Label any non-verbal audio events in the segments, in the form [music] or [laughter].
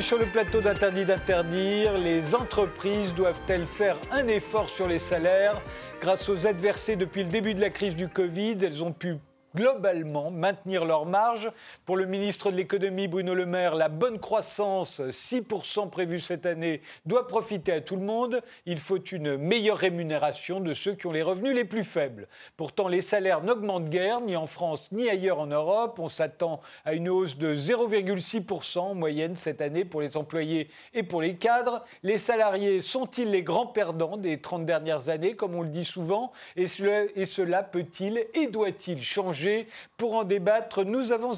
Sur le plateau d'Interdit d'interdire. Les entreprises doivent-elles faire un effort sur les salaires? Grâce aux aides versées depuis le début de la crise du Covid, elles ont pu globalement maintenir leur marge. Pour le ministre de l'économie Bruno Le Maire, la bonne croissance, 6% prévue cette année, doit profiter à tout le monde. Il faut une meilleure rémunération de ceux qui ont les revenus les plus faibles. Pourtant, les salaires n'augmentent guère, ni en France ni ailleurs en Europe. On s'attend à une hausse de 0,6% en moyenne cette année pour les employés et pour les cadres. Les salariés sont-ils les grands perdants des 30 dernières années, comme on le dit souvent? Et cela, peut-il et doit-il changer? Pour en débattre, nous avons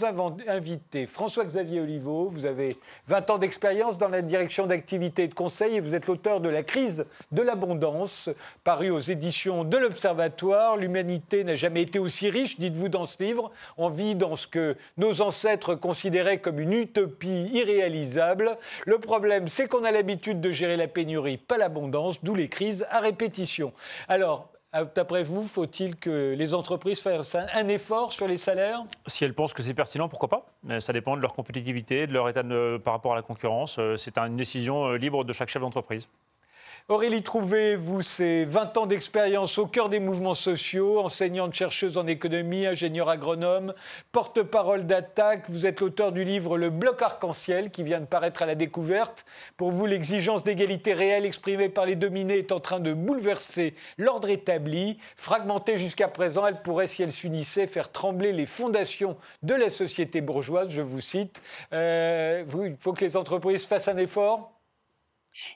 invité François-Xavier Oliveau. Vous avez 20 ans d'expérience dans la direction d'activité et de conseil et vous êtes l'auteur de La crise de l'abondance, paru aux éditions de l'Observatoire. L'humanité n'a jamais été aussi riche, dites-vous dans ce livre. On vit dans ce que nos ancêtres considéraient comme une utopie irréalisable. Le problème, c'est qu'on a l'habitude de gérer la pénurie, pas l'abondance, d'où les crises à répétition. Alors, d'après vous, faut-il que les entreprises fassent un effort sur les salaires? Si elles pensent que c'est pertinent, pourquoi pas? Ça dépend de leur compétitivité, de leur état par rapport à la concurrence. Euh, c'est une décision euh, libre de chaque chef d'entreprise. Aurélie Trouvé, vous, c'est 20 ans d'expérience au cœur des mouvements sociaux, enseignante chercheuse en économie, ingénieure agronome, porte-parole d'attaque. Vous êtes l'auteur du livre Le bloc arc-en-ciel qui vient de paraître à la découverte. Pour vous, l'exigence d'égalité réelle exprimée par les dominés est en train de bouleverser l'ordre établi. Fragmentée jusqu'à présent, elle pourrait, si elle s'unissait, faire trembler les fondations de la société bourgeoise, je vous cite. Euh, il faut que les entreprises fassent un effort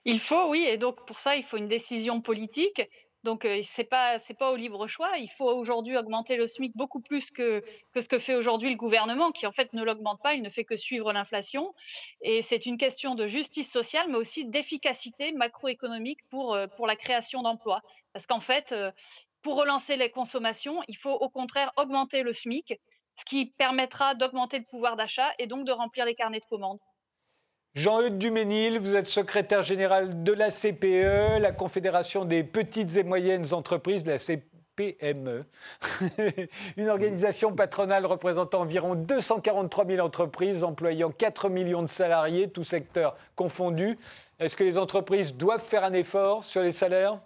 il faut, oui, et donc pour ça, il faut une décision politique. Donc, euh, ce n'est pas, pas au libre choix. Il faut aujourd'hui augmenter le SMIC beaucoup plus que, que ce que fait aujourd'hui le gouvernement, qui en fait ne l'augmente pas, il ne fait que suivre l'inflation. Et c'est une question de justice sociale, mais aussi d'efficacité macroéconomique pour, euh, pour la création d'emplois. Parce qu'en fait, euh, pour relancer les consommations, il faut au contraire augmenter le SMIC, ce qui permettra d'augmenter le pouvoir d'achat et donc de remplir les carnets de commandes. Jean-Eudes Duménil, vous êtes secrétaire général de la CPE, la Confédération des petites et moyennes entreprises, la CPME, [laughs] une organisation patronale représentant environ 243 000 entreprises, employant 4 millions de salariés, tous secteurs confondus. Est-ce que les entreprises doivent faire un effort sur les salaires?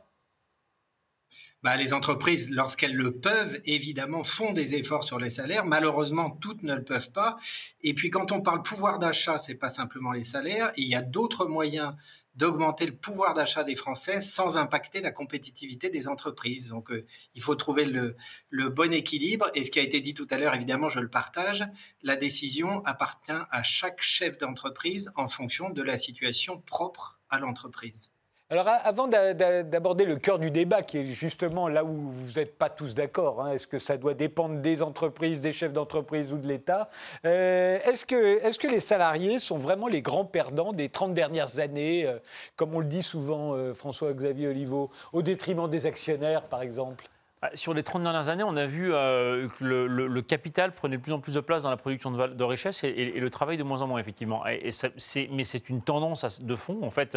Bah, les entreprises, lorsqu'elles le peuvent, évidemment, font des efforts sur les salaires. Malheureusement, toutes ne le peuvent pas. Et puis, quand on parle pouvoir d'achat, c'est pas simplement les salaires. il y a d'autres moyens d'augmenter le pouvoir d'achat des Français sans impacter la compétitivité des entreprises. Donc, euh, il faut trouver le, le, bon équilibre. Et ce qui a été dit tout à l'heure, évidemment, je le partage. La décision appartient à chaque chef d'entreprise en fonction de la situation propre à l'entreprise. Alors avant d'aborder le cœur du débat, qui est justement là où vous n'êtes pas tous d'accord, hein, est-ce que ça doit dépendre des entreprises, des chefs d'entreprise ou de l'État euh, Est-ce que, les salariés sont vraiment les grands perdants des 30 dernières années, euh, comme on le dit souvent, euh, François-Xavier Oliveau, au détriment des actionnaires, par exemple? Ah, sur les 30 dernières années, on a vu que le, capital prenait de plus en plus de place dans la production de, de richesse et, le travail de moins en moins, effectivement. Mais c'est une tendance de fond, en fait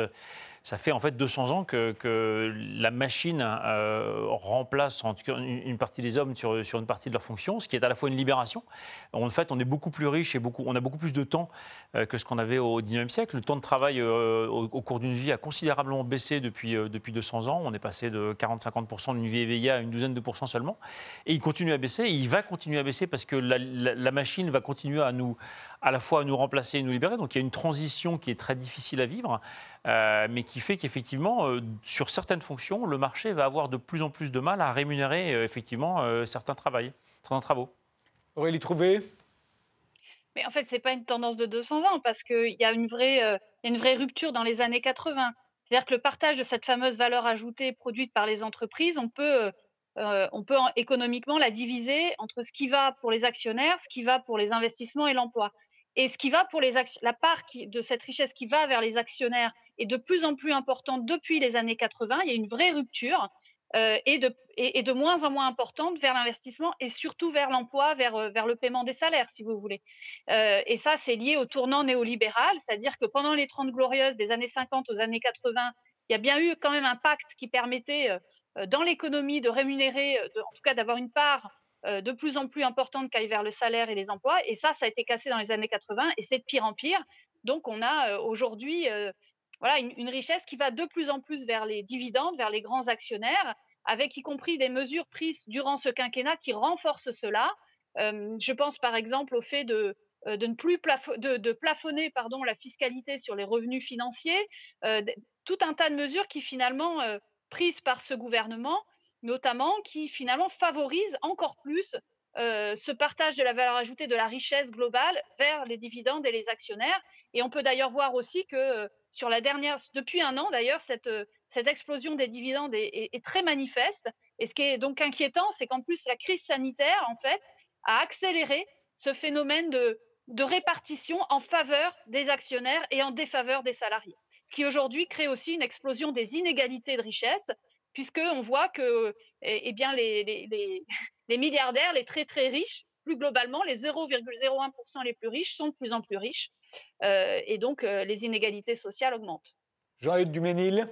ça fait en fait 200 ans que, la machine euh, remplace une, partie des hommes sur, une partie de leur fonction, ce qui est à la fois une libération. En fait, on est beaucoup plus riche et on a beaucoup plus de temps euh, que ce qu'on avait au 19e siècle. Le temps de travail euh, au, cours d'une vie a considérablement baissé depuis, depuis 200 ans. On est passé de 40-50% d'une vie éveillée à une douzaine de pourcents seulement. Et il continue à baisser. Et il va continuer à baisser parce que la machine va continuer à nous, à la fois à nous remplacer et nous libérer. Donc il y a une transition qui est très difficile à vivre, euh, mais qui fait qu'effectivement, euh, sur certaines fonctions, le marché va avoir de plus en plus de mal à rémunérer euh, effectivement certains, travaux, certains travaux. Aurélie Trouvé mais en fait, ce n'est pas une tendance de 200 ans parce qu'il y, a une vraie, une vraie rupture dans les années 80. C'est-à-dire que le partage de cette fameuse valeur ajoutée produite par les entreprises, on peut, on peut économiquement la diviser entre ce qui va pour les actionnaires, ce qui va pour les investissements et l'emploi. Et ce qui va pour les la part de cette richesse qui va vers les actionnaires est de plus en plus importante depuis les années 80. Il y a une vraie rupture euh, et, de, moins en moins importante vers l'investissement et surtout vers l'emploi, vers, euh, le paiement des salaires, si vous voulez. Euh, et ça, c'est lié au tournant néolibéral, c'est-à-dire que pendant les 30 glorieuses des années 50 aux années 80, il y a bien eu quand même un pacte qui permettait dans l'économie de rémunérer, en tout cas d'avoir une part de plus en plus importante qui aille vers le salaire et les emplois. Et ça, ça a été cassé dans les années 80 et c'est de pire en pire Donc on a aujourd'hui voilà, une, richesse qui va de plus en plus vers les dividendes, vers les grands actionnaires, avec y compris des mesures prises durant ce quinquennat qui renforcent cela. je pense par exemple au fait de, de ne plus de, plafonner pardon, la fiscalité sur les revenus financiers, tout un tas de mesures qui finalement, prises par ce gouvernement, notamment, qui finalement favorisent encore plus ce partage de la valeur ajoutée de la richesse globale vers les dividendes et les actionnaires. Et on peut d'ailleurs voir aussi que sur la dernière, depuis un an d'ailleurs, cette, cette explosion des dividendes est, est, très manifeste. Et ce qui est donc inquiétant, c'est qu'en plus la crise sanitaire, en fait, a accéléré ce phénomène de, de répartition en faveur des actionnaires et en défaveur des salariés. Ce qui aujourd'hui crée aussi une explosion des inégalités de richesse, puisqu'on voit que eh, eh bien, les, les, [laughs] les, milliardaires, les très très riches, plus globalement, les 0,01% les plus riches sont de plus en plus riches. Euh, et donc, euh, les inégalités sociales augmentent. Jean-Yves Duménil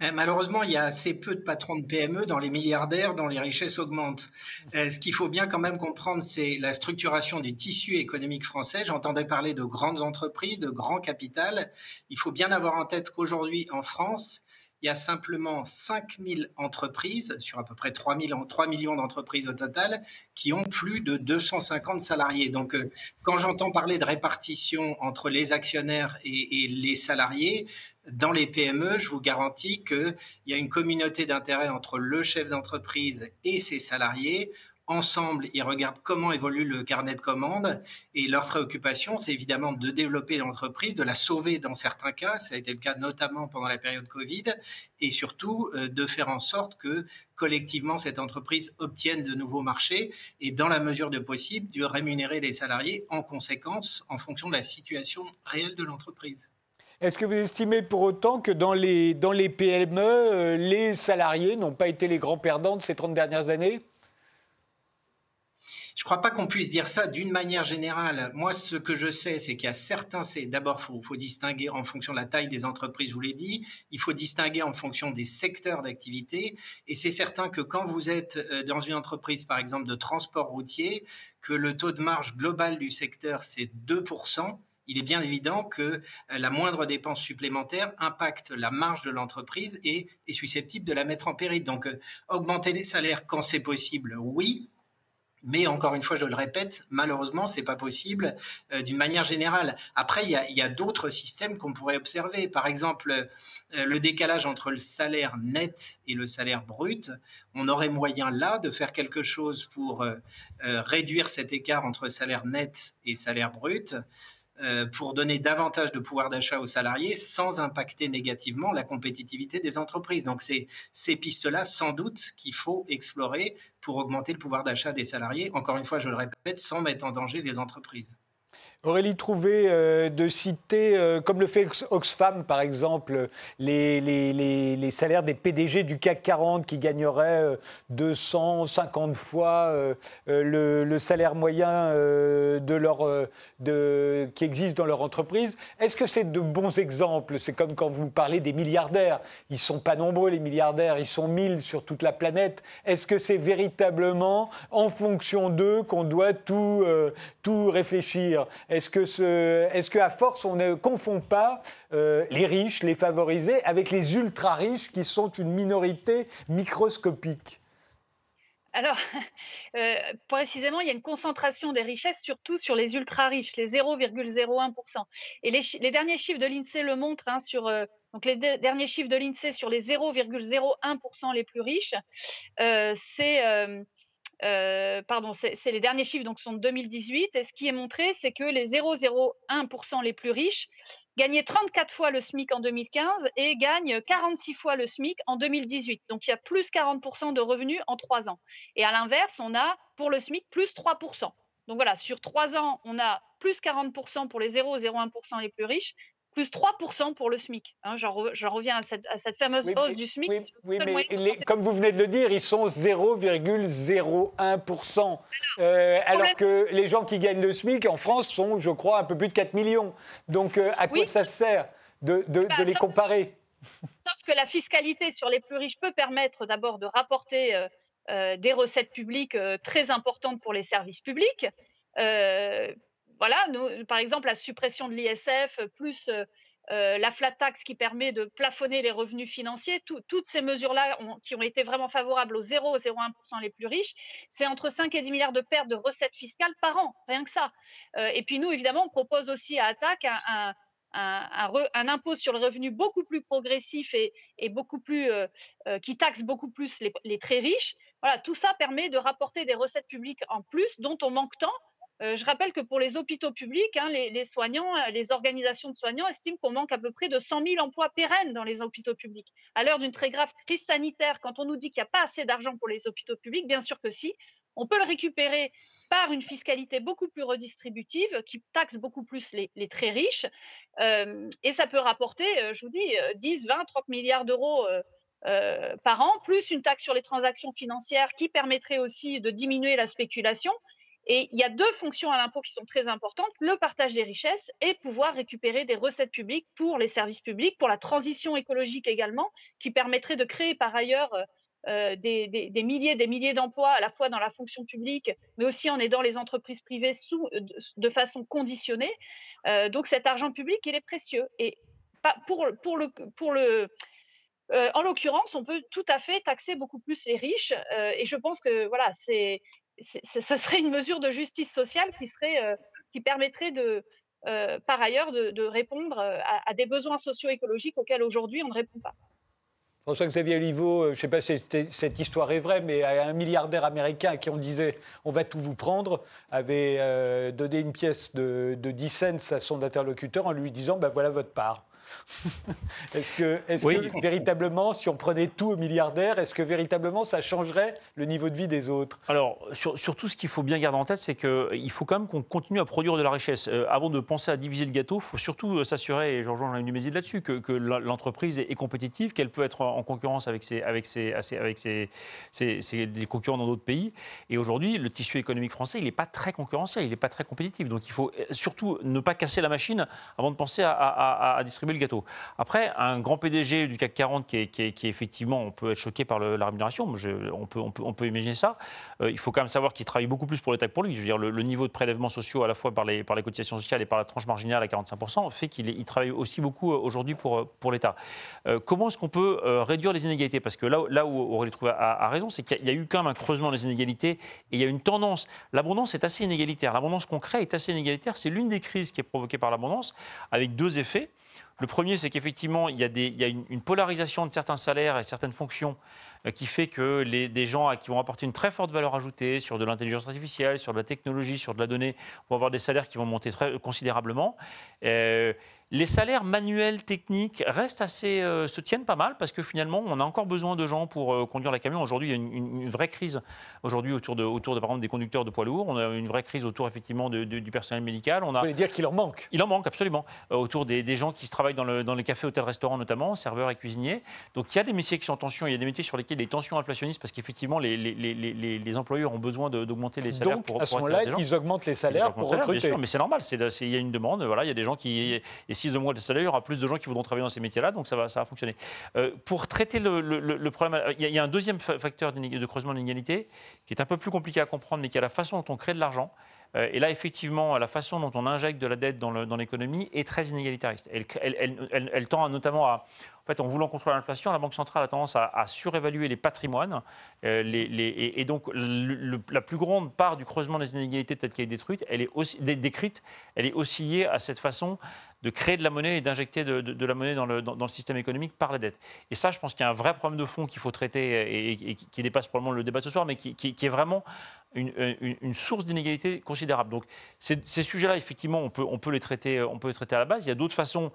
eh, Malheureusement, il y a assez peu de patrons de PME dans les milliardaires dont les richesses augmentent. Euh, ce qu'il faut bien quand même comprendre, c'est la structuration du tissu économique français. J'entendais parler de grandes entreprises, de grands capital. Il faut bien avoir en tête qu'aujourd'hui, en France, il y a simplement 5000 entreprises, sur à peu près 3, 3 millions d'entreprises au total, qui ont plus de 250 salariés. Donc, euh, quand j'entends parler de répartition entre les actionnaires et, et les salariés, dans les PME, je vous garantis qu'il y a une communauté d'intérêt entre le chef d'entreprise et ses salariés ensemble, ils regardent comment évolue le carnet de commandes. Et leur préoccupation, c'est évidemment de développer l'entreprise, de la sauver dans certains cas, ça a été le cas notamment pendant la période Covid, et surtout euh, de faire en sorte que collectivement cette entreprise obtienne de nouveaux marchés et dans la mesure de possible de rémunérer les salariés en conséquence en fonction de la situation réelle de l'entreprise. Est-ce que vous estimez pour autant que dans les, dans les PME, euh, les salariés n'ont pas été les grands perdants de ces 30 dernières années? Crois pas qu'on puisse dire ça d'une manière générale. Moi, ce que je sais, c'est qu'il y a certains, c'est d'abord, il faut, distinguer en fonction de la taille des entreprises, je vous l'ai dit, il faut distinguer en fonction des secteurs d'activité, et c'est certain que quand vous êtes euh, dans une entreprise, par exemple, de transport routier, que le taux de marge global du secteur, c'est 2%, il est bien évident que euh, la moindre dépense supplémentaire impacte la marge de l'entreprise et est susceptible de la mettre en péril. Donc, euh, augmenter les salaires quand c'est possible, oui, mais encore une fois, je le répète, malheureusement, c'est pas possible euh, d'une manière générale. Après, il y a, d'autres systèmes qu'on pourrait observer. Par exemple, euh, le décalage entre le salaire net et le salaire brut. On aurait moyen là de faire quelque chose pour euh, réduire cet écart entre salaire net et salaire brut. Euh, pour donner davantage de pouvoir d'achat aux salariés sans impacter négativement la compétitivité des entreprises. Donc c'est ces pistes-là, sans doute, qu'il faut explorer pour augmenter le pouvoir d'achat des salariés, encore une fois, je le répète, sans mettre en danger les entreprises. Aurélie Trouvé, euh, de citer, euh, comme le fait Oxfam par exemple, les, salaires des PDG du CAC 40 qui gagneraient 250 euh, fois le, salaire moyen de leur, qui existe dans leur entreprise. Est-ce que c'est de bons exemples? C'est comme quand vous parlez des milliardaires. Ils ne sont pas nombreux les milliardaires, ils sont 1000 sur toute la planète. Est-ce que c'est véritablement en fonction d'eux qu'on doit tout, tout réfléchir? Est-ce que, ce, est-ce qu'à force, on ne confond pas euh, les riches, les favorisés, avec les ultra-riches qui sont une minorité microscopique? Alors, [laughs] euh, précisément, il y a une concentration des richesses surtout sur les ultra-riches, les 0,01%. Et les, derniers chiffres de l'INSEE le montrent, hein, sur, euh, donc les derniers chiffres de l'INSEE sur les 0,01% les plus riches, c'est euh, pardon, c'est les derniers chiffres, donc sont de 2018. Et ce qui est montré, c'est que les 0,01% les plus riches gagnaient 34 fois le SMIC en 2015 et gagnent 46 fois le SMIC en 2018. Donc il y a plus 40% de revenus en trois ans. Et à l'inverse, on a pour le SMIC plus 3%. Donc voilà, sur trois ans, on a plus 40% pour les 0,01% les plus riches plus 3% pour le SMIC. Hein, J'en reviens à cette, fameuse hausse du SMIC. Oui, mais comme vous venez de le dire, ils sont 0,01%. Euh, alors, que les gens qui gagnent le SMIC en France sont, je crois, un peu plus de 4 millions. Donc euh, à quoi ça sert de, de, bah, les comparer? [laughs] Sauf que la fiscalité sur les plus riches peut permettre d'abord de rapporter euh, des recettes publiques très importantes pour les services publics voilà, par exemple, la suppression de l'ISF, plus euh, la flat tax qui permet de plafonner les revenus financiers, toutes ces mesures-là qui ont été vraiment favorables aux 0,01% les plus riches, c'est entre 5 et 10 milliards de pertes de recettes fiscales par an, rien que ça. Euh, et puis nous, évidemment, on propose aussi à Attac un, impôt sur le revenu beaucoup plus progressif et, beaucoup plus euh, qui taxe beaucoup plus les, les, très riches. Voilà, tout ça permet de rapporter des recettes publiques en plus dont on manque tant euh, je rappelle que pour les hôpitaux publics, hein, les, soignants, euh, les organisations de soignants estiment qu'on manque à peu près de 100 000 emplois pérennes dans les hôpitaux publics. À l'heure d'une très grave crise sanitaire, quand on nous dit qu'il n'y a pas assez d'argent pour les hôpitaux publics, bien sûr que si. On peut le récupérer par une fiscalité beaucoup plus redistributive qui taxe beaucoup plus les, très riches. Euh, et ça peut rapporter, je vous dis, 10, 20, 30 milliards d'euros. par an, plus une taxe sur les transactions financières qui permettrait aussi de diminuer la spéculation. Et il y a deux fonctions à l'impôt qui sont très importantes, le partage des richesses et pouvoir récupérer des recettes publiques pour les services publics, pour la transition écologique également, qui permettrait de créer par ailleurs euh, euh, des, des, milliers des milliers d'emplois à la fois dans la fonction publique, mais aussi en aidant les entreprises privées sous, de, façon conditionnée. Euh, donc cet argent public, il est précieux. Et. Pour le en l'occurrence, on peut tout à fait taxer beaucoup plus les riches. et je pense que voilà, c'est ce serait une mesure de justice sociale qui, serait, euh, qui permettrait de, euh, par ailleurs de, répondre euh, à, des besoins socio-écologiques auxquels aujourd'hui on ne répond pas. François-Xavier Oliveau, je ne sais pas si cette histoire est vraie, mais un milliardaire américain à qui on disait on va tout vous prendre avait donné une pièce de, de 10 cents à son interlocuteur en lui disant ben voilà votre part. [laughs] est-ce que, est véritablement, si on prenait tout aux milliardaires, est-ce que véritablement ça changerait le niveau de vie des autres? Alors, sur, surtout, ce qu'il faut bien garder en tête, c'est qu'il faut quand même qu'on continue à produire de la richesse. Euh, avant de penser à diviser le gâteau, il faut surtout euh, s'assurer, et je rejoins Jean Dumézil là-dessus, que, que l'entreprise est, compétitive, qu'elle peut être en concurrence avec ses, avec ses, avec ses, ses, concurrents dans d'autres pays. Et aujourd'hui, le tissu économique français, il n'est pas très concurrentiel, il n'est pas très compétitif. Donc, il faut euh, surtout ne pas casser la machine avant de penser à, à distribuer gâteau. Après, un grand PDG du CAC 40 qui est, effectivement, on peut être choqué par la rémunération, on, peut, imaginer ça. Euh, il faut quand même savoir qu'il travaille beaucoup plus pour l'État que pour lui. Je veux dire, le, niveau de prélèvements sociaux, à la fois par les, cotisations sociales et par la tranche marginale à 45%, fait qu'il il travaille aussi beaucoup euh, aujourd'hui pour, euh, l'État. comment est-ce qu'on peut réduire les inégalités? Parce que là, où Aurélie Trouvé a, raison, c'est qu'il y, a eu quand même un creusement des inégalités et il y a une tendance. L'abondance est assez inégalitaire. L'abondance qu'on crée est assez inégalitaire. C'est l'une des crises qui est provoquée par l'abondance, avec deux effets. Le premier, c'est qu'effectivement, il y a, une, polarisation de certains salaires et certaines fonctions euh, qui fait que des gens qui vont apporter une très forte valeur ajoutée sur de l'intelligence artificielle, sur de la technologie, sur de la donnée, vont avoir des salaires qui vont monter très considérablement. Euh, les salaires manuels, techniques, restent assez, euh, se tiennent pas mal parce que finalement, on a encore besoin de gens pour euh, conduire la camion. Aujourd'hui, il y a une, vraie crise aujourd'hui autour de, autour de, par exemple, des conducteurs de poids lourds. On a une vraie crise autour effectivement du personnel médical. On a, Vous voulez dire qu'il en manque? Il en manque absolument. Euh, autour des, gens qui travaillent dans, le, dans les cafés, hôtels, restaurants notamment, serveurs et cuisiniers. Donc il y a des métiers qui sont en tension. Il y a des métiers sur lesquels les tensions inflationnistes parce qu'effectivement les, les, employeurs ont besoin d'augmenter les salaires Donc, pour, à ce moment-là, ils augmentent les salaires pour recruter. mais c'est normal. Il y a une demande. Voilà, il y a des gens qui et s'ils augmentent les salaires, aura plus de gens qui voudront travailler dans ces métiers-là, donc ça va, ça va fonctionner. Euh, pour traiter le, problème, il y, a un deuxième facteur de creusement de l'inégalité qui est un peu plus compliqué à comprendre, mais qui est la façon dont on crée de l'argent. Euh, et là, effectivement, la façon dont on injecte de la dette dans l'économie est très inégalitaire. Elle, tend notamment à, en fait, en voulant contrôler l'inflation, la Banque centrale a tendance à, surévaluer les patrimoines. Euh, et, donc, la plus grande part du creusement des inégalités telle qu'elle est détruite, elle est décrite, elle est aussi liée à cette façon de créer de la monnaie et d'injecter de, la monnaie dans le, dans, le, système économique par la dette. Et ça, je pense qu'il y a un vrai problème de fond qu'il faut traiter et, qui dépasse probablement le débat de ce soir, mais qui, qui, est vraiment une, une, source d'inégalité considérable. Donc ces, ces sujets-là, effectivement, on peut, on, peut les traiter, on peut les traiter à la base. Il y a d'autres façons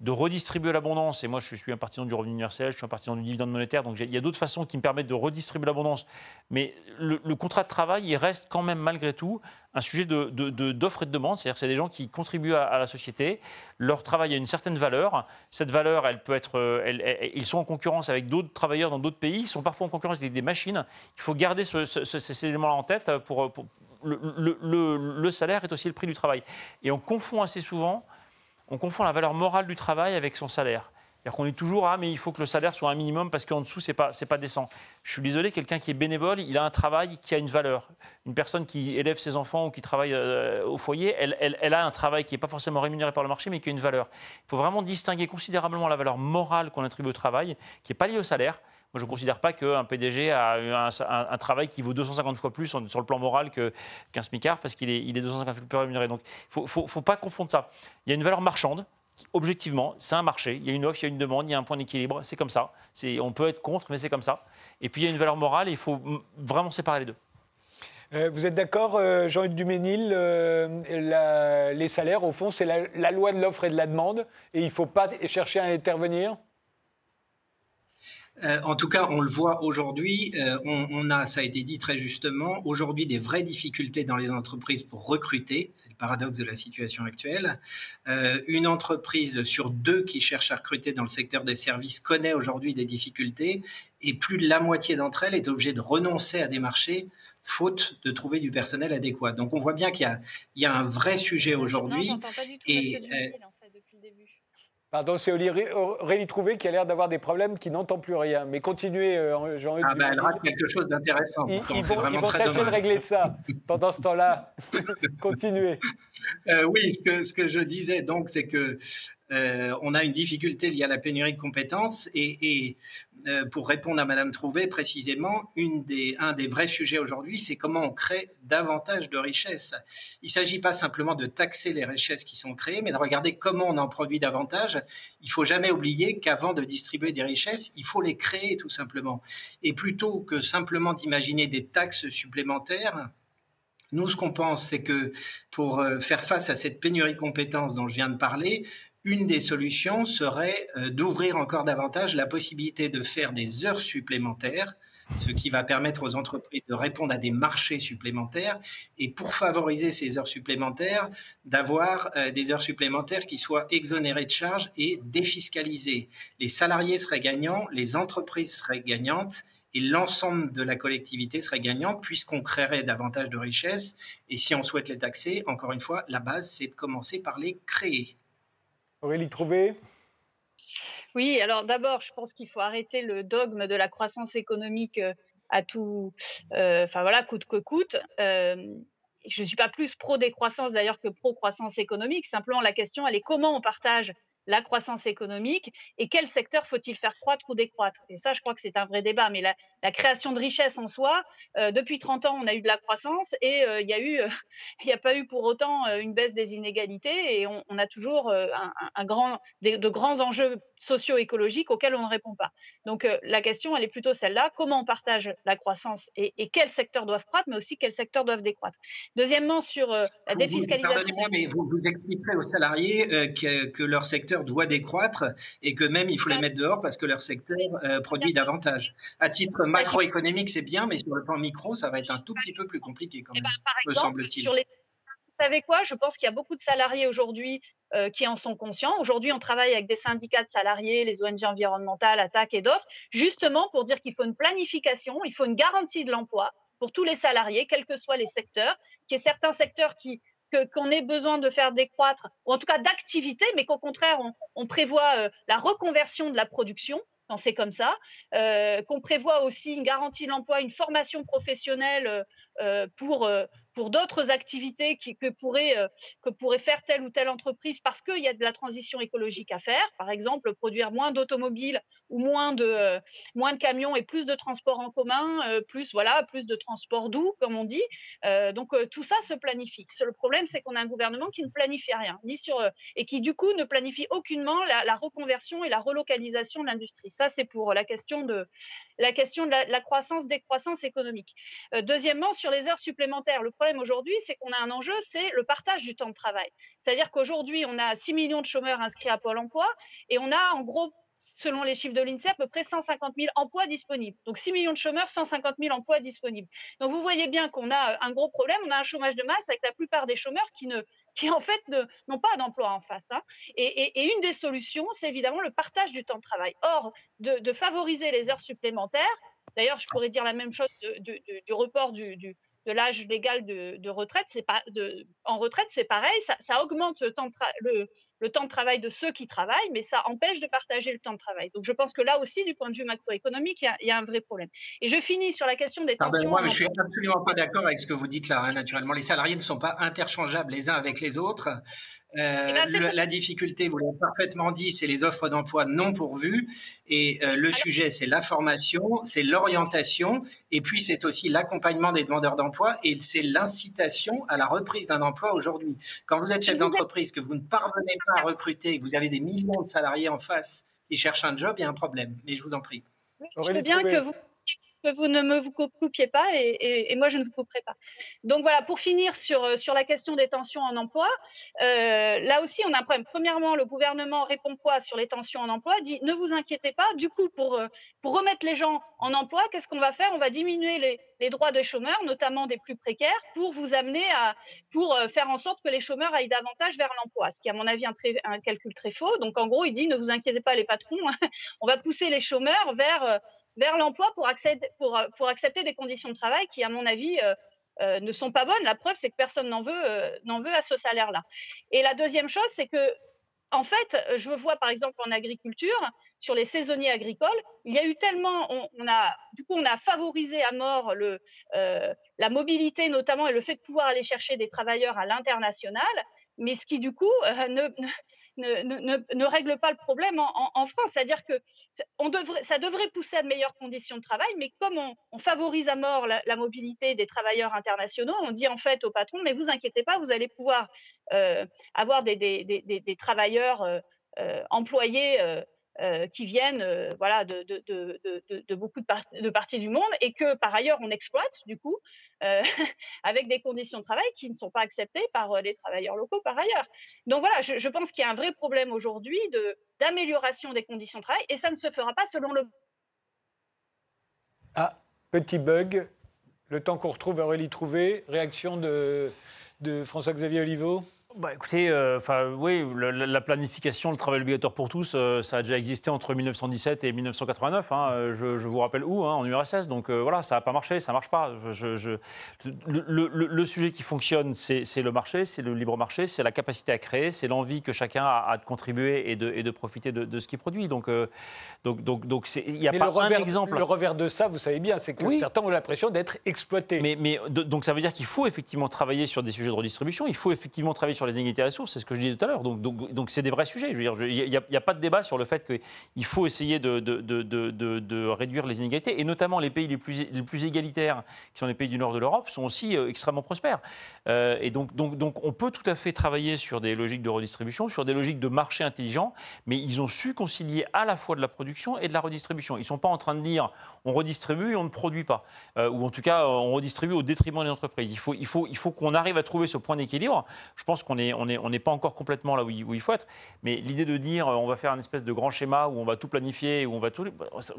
de redistribuer l'abondance. Et moi, je suis un partisan du revenu universel, je suis un partisan du dividende monétaire. Donc, il y a d'autres façons qui me permettent de redistribuer l'abondance. Mais le, contrat de travail, il reste quand même, malgré tout, un sujet d'offre de, de, et de demande. C'est-à-dire c'est des gens qui contribuent à, la société. Leur travail a une certaine valeur. Cette valeur, elle peut être. Euh, ils sont en concurrence avec d'autres travailleurs dans d'autres pays. Ils sont parfois en concurrence avec des machines. Il faut garder ces éléments-là en tête. Pour, le salaire est aussi le prix du travail. Et on confond assez souvent on confond la valeur morale du travail avec son salaire. C'est-à-dire qu'on est toujours ah mais il faut que le salaire soit un minimum parce qu'en dessous c'est pas c'est pas décent. Je suis désolé, quelqu'un qui est bénévole, il a un travail qui a une valeur. Une personne qui élève ses enfants ou qui travaille euh, au foyer, elle, elle, elle, a un travail qui n'est pas forcément rémunéré par le marché mais qui a une valeur. Il faut vraiment distinguer considérablement la valeur morale qu'on attribue au travail, qui n'est pas liée au salaire. Moi, je ne considère pas qu'un PDG a un, travail qui vaut 250 fois plus sur, le plan moral qu'un SMICAR parce qu'il est, il est 250 fois plus rémunéré. Donc, il ne faut, pas confondre ça. Il y a une valeur marchande objectivement, c'est un marché. Il y a une offre, il y a une demande, il y a un point d'équilibre. C'est comme ça. On peut être contre, mais c'est comme ça. Et puis il y a une valeur morale et il faut vraiment séparer les deux. Euh, vous êtes d'accord, euh, Jean-Yves Duménil euh, Les salaires, au fond, c'est la, loi de l'offre et de la demande, et il ne faut pas chercher à intervenir? Euh, en tout cas, on le voit aujourd'hui, euh, on, a, ça a été dit très justement, aujourd'hui des vraies difficultés dans les entreprises pour recruter. C'est le paradoxe de la situation actuelle. Euh, une entreprise sur deux qui cherche à recruter dans le secteur des services connaît aujourd'hui des difficultés et plus de la moitié d'entre elles est obligée de renoncer à des marchés faute de trouver du personnel adéquat. Donc on voit bien qu'il y, y, a un vrai sujet aujourd'hui. Et Pardon, c'est Aurélie Trouvé qui a l'air d'avoir des problèmes, qui n'entend plus rien. Mais continuez, euh, Jean-Hugues. Ah ben, elle rate quelque chose d'intéressant. Ils, ils, vont, ils vont de régler ça. Pendant ce temps-là, [laughs] continuez. Euh, oui, ce que, ce que je disais, donc, c'est que euh, on a une difficulté liée à la pénurie de compétences et, euh, pour répondre à Madame Trouvé précisément, un des vrais sujets aujourd'hui, c'est comment on crée davantage de richesses. Il ne s'agit pas simplement de taxer les richesses qui sont créées, mais de regarder comment on en produit davantage. Il faut jamais oublier qu'avant de distribuer des richesses, il faut les créer tout simplement. Et plutôt que simplement d'imaginer des taxes supplémentaires, nous, ce qu'on pense, c'est que pour euh, faire face à cette pénurie de compétences dont je viens de parler, une des solutions serait euh, d'ouvrir encore davantage la possibilité de faire des heures supplémentaires, ce qui va permettre aux entreprises de répondre à des marchés supplémentaires et pour favoriser ces heures supplémentaires, d'avoir euh, des heures supplémentaires qui soient exonérées de charges et défiscalisées. Les salariés seraient gagnants, les entreprises seraient gagnantes et l'ensemble de la collectivité serait gagnante puisqu'on créerait davantage de richesses. Et si on souhaite les taxer, encore une fois, la base, c'est de commencer par les créer. Aurélie Trouvé Oui, alors d'abord, je pense qu'il faut arrêter le dogme de la croissance économique euh, à tout, euh, enfin voilà, coûte que coûte. Euh, je ne suis pas plus pro-décroissance d'ailleurs que pro-croissance économique. Simplement, la question, elle est comment on partage la croissance économique et quel secteur faut-il faire croître ou décroître? Et ça, je crois que c'est un vrai débat. Mais la, création de richesse en soi, euh, depuis 30 ans, on a eu de la croissance et euh, il n'y a, eu, [laughs] a pas eu pour autant euh, une baisse des inégalités et on, a toujours un, grand, de grands enjeux socio-écologiques auxquels on ne répond pas. Donc la question, elle est plutôt celle-là comment on partage la croissance et, quels secteurs doivent croître, mais aussi quels secteurs doivent décroître? Deuxièmement, sur la défiscalisation. Vous, mais vous, vous expliquerez aux salariés que, que leur secteur doit décroître et que même il faut les mettre dehors parce que leur secteur euh, produit davantage. À titre macroéconomique, c'est bien, mais sur le plan micro, ça va être un tout petit peu plus compliqué quand eh même, ben, par exemple, Sur les... Vous savez quoi? Je pense qu'il y a beaucoup de salariés aujourd'hui euh, qui en sont conscients. Aujourd'hui, on travaille avec des syndicats de salariés, les ONG environnementales, ATTAC et d'autres, justement pour dire qu'il faut une planification, il faut une garantie de l'emploi pour tous les salariés, quels que soient les secteurs, qu'il y ait certains secteurs qui qu'on ait besoin de faire décroître, ou en tout cas d'activité, mais qu'au contraire, on, prévoit euh, la reconversion de la production quand c'est comme ça, euh, qu'on prévoit aussi une garantie d'emploi, une formation professionnelle euh, pour pour d'autres activités qui, que, pourrait, euh, que pourrait faire telle ou telle entreprise parce qu'il y a de la transition écologique à faire. Par exemple, produire moins d'automobiles ou moins de, euh, camions et plus de transports en commun, euh, plus, voilà, plus de transports doux, comme on dit. donc, tout ça se planifie. Le problème, c'est qu'on a un gouvernement qui ne planifie rien, ni sur, et qui, du coup, ne planifie aucunement la, reconversion et la relocalisation de l'industrie. Ça, c'est pour la question de la, question de la, la croissance, décroissance économique. deuxièmement, sur les heures supplémentaires, le problème aujourd'hui, c'est qu'on a un enjeu, c'est le partage du temps de travail. C'est-à-dire qu'aujourd'hui, on a 6 millions de chômeurs inscrits à Pôle emploi et on a en gros selon les chiffres de l'INSEE, à peu près 150 000 emplois disponibles. Donc 6 millions de chômeurs, 150 000 emplois disponibles. Donc vous voyez bien qu'on a un gros problème, on a un chômage de masse avec la plupart des chômeurs qui, en fait n'ont pas d'emploi en face. Hein. Et, une des solutions, c'est évidemment le partage du temps de travail. Or, de, favoriser les heures supplémentaires, d'ailleurs je pourrais dire la même chose du report du, de l'âge légal de, retraite, c'est pas de, en retraite, c'est pareil, ça, augmente le, le, temps de travail de ceux qui travaillent, mais ça empêche de partager le temps de travail. Donc je pense que là aussi, du point de vue macroéconomique, il y, a un vrai problème. Et je finis sur la question des tensions. Moi, mais je suis absolument pas d'accord avec ce que vous dites là. Hein, naturellement, les salariés ne sont pas interchangeables les uns avec les autres. Euh, eh ben, la difficulté, vous l'avez parfaitement dit, c'est les offres d'emploi non pourvues. Et euh, le sujet, c'est la formation, c'est l'orientation, et puis c'est aussi l'accompagnement des demandeurs d'emploi, et c'est l'incitation à la reprise d'un emploi aujourd'hui. Quand vous êtes chef d'entreprise, que vous ne parvenez pas à recruter, que vous avez des millions de salariés en face qui cherchent un job, il y a un problème. Mais je vous en prie. Je veux bien que vous que vous ne me vous coupiez pas et, moi je ne vous couperai pas. Donc voilà, pour finir sur, euh, sur la question des tensions en emploi, euh, là aussi on a un problème. Premièrement, le gouvernement répond quoi sur les tensions en emploi? Dit ne vous inquiétez pas, du coup pour, euh, pour remettre les gens en emploi, qu'est-ce qu'on va faire? On va diminuer les, les, droits des chômeurs, notamment des plus précaires, pour vous amener à pour faire en sorte que les chômeurs aillent davantage vers l'emploi, ce qui à mon avis un, un calcul très faux. Donc en gros, il dit ne vous inquiétez pas les patrons, [laughs] on va pousser les chômeurs vers vers l'emploi euh, pour, accepter des conditions de travail qui, à mon avis, euh, euh, ne sont pas bonnes. La preuve, c'est que personne n'en veut, n'en veut à ce salaire-là. Et la deuxième chose, c'est que, en fait, je vois par exemple en agriculture, sur les saisonniers agricoles, il y a eu tellement, on, a, du coup, on a favorisé à mort le, la mobilité notamment et le fait de pouvoir aller chercher des travailleurs à l'international, mais ce qui du coup ne, ne, règle pas le problème en, France. C'est-à-dire que ça devrait pousser à de meilleures conditions de travail, mais comme on, favorise à mort la, mobilité des travailleurs internationaux, on dit en fait au patron, mais vous inquiétez pas, vous allez pouvoir euh, avoir des, des, travailleurs euh, euh, employés euh, qui viennent euh, voilà, de, beaucoup de, parties du monde et que par ailleurs on exploite du coup euh, [laughs] avec des conditions de travail qui ne sont pas acceptées par les travailleurs locaux par ailleurs. Donc voilà, je, je pense qu'il y a un vrai problème aujourd'hui d'amélioration des conditions de travail et ça ne se fera pas selon le... Ah, petit bug. Le temps qu'on retrouve Aurélie Trouvé, réaction de, de François-Xavier Oliveau bah, écoutez, euh, oui, la, planification, le travail obligatoire pour tous, euh, ça a déjà existé entre 1917 et 1989. Hein, euh, je, vous rappelle où, hein, en URSS. Donc voilà, ça n'a pas marché, ça ne marche pas. Je, le, sujet qui fonctionne, c'est le marché, c'est le libre marché, c'est la capacité à créer, c'est l'envie que chacun a, de contribuer et de, et de profiter de, ce qu'il produit. Donc donc donc donc il n'y a pas un exemple. Le revers de ça, vous savez bien, c'est que certains ont l'impression d'être exploités. Mais, mais donc ça veut dire qu'il faut effectivement travailler sur des sujets de redistribution. Il faut effectivement travailler sur sur les inégalités ressources, c'est ce que je disais tout à l'heure. Donc, donc, donc c'est des vrais sujets. Il n'y a, pas de débat sur le fait qu'il faut essayer de, de, de, de, réduire les inégalités. Et notamment les pays les plus, les plus égalitaires, qui sont les pays du nord de l'Europe, sont aussi euh, extrêmement prospères. Euh, et donc, donc, donc on peut tout à fait travailler sur des logiques de redistribution, sur des logiques de marché intelligent, mais ils ont su concilier à la fois de la production et de la redistribution. Ils ne sont pas en train de dire on redistribue et on ne produit pas. Euh, ou en tout cas, on redistribue au détriment des entreprises. Il faut, il faut, il faut qu'on arrive à trouver ce point d'équilibre. Je pense qu'on n'est on est, on n'est pas encore complètement là où il, faut être. Mais l'idée de dire on va faire un espèce de grand schéma où on va tout planifier, où on va tout.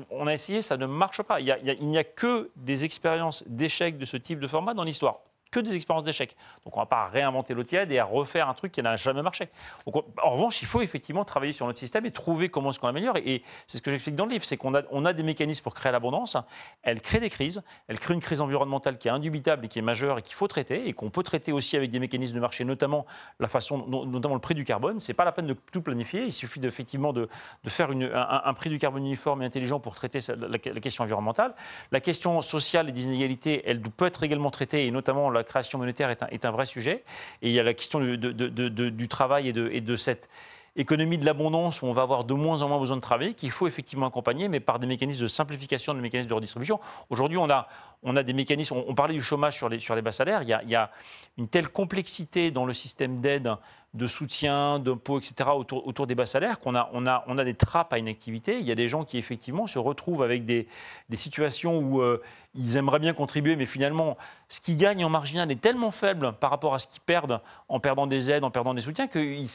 On a essayé, ça ne marche pas. Il n'y a, a, que des expériences d'échecs de ce type de format dans l'histoire que des expériences d'échec. Donc on ne va pas réinventer l'eau tiède et à refaire un truc qui n'a jamais marché. en revanche, il faut effectivement travailler sur notre système et trouver comment est-ce qu'on améliore. Et, c'est ce que j'explique dans le livre, c'est qu'on a, on a des mécanismes pour créer l'abondance. Elle crée des crises. Elle crée une crise environnementale qui est indubitable et qui est majeure et qu'il faut traiter et qu'on peut traiter aussi avec des mécanismes de marché, notamment la façon, notamment le prix du carbone. C'est pas la peine de tout planifier. Il suffit effectivement de, de faire un, prix du carbone uniforme et intelligent pour traiter la, question environnementale. La question sociale et des inégalités, elle peut être également traitée et notamment la la création monétaire est un, vrai sujet. Et il y a la question du travail et de, cette économie de l'abondance où on va avoir de moins en moins besoin de travailler, qu'il faut effectivement accompagner, mais par des mécanismes de simplification, des mécanismes de redistribution. Aujourd'hui, on a, on a des mécanismes, on, parlait du chômage sur les, sur les bas salaires, il y, a, il y a une telle complexité dans le système d'aide de soutien, d'impôts, etc., autour, autour, des bas salaires, qu'on a, on a, on a des trappes à inactivité. Il y a des gens qui, effectivement, se retrouvent avec des, des situations où euh, ils aimeraient bien contribuer, mais finalement, ce qu'ils gagnent en marginal est tellement faible par rapport à ce qu'ils perdent en perdant des aides, en perdant des soutiens, qu'ils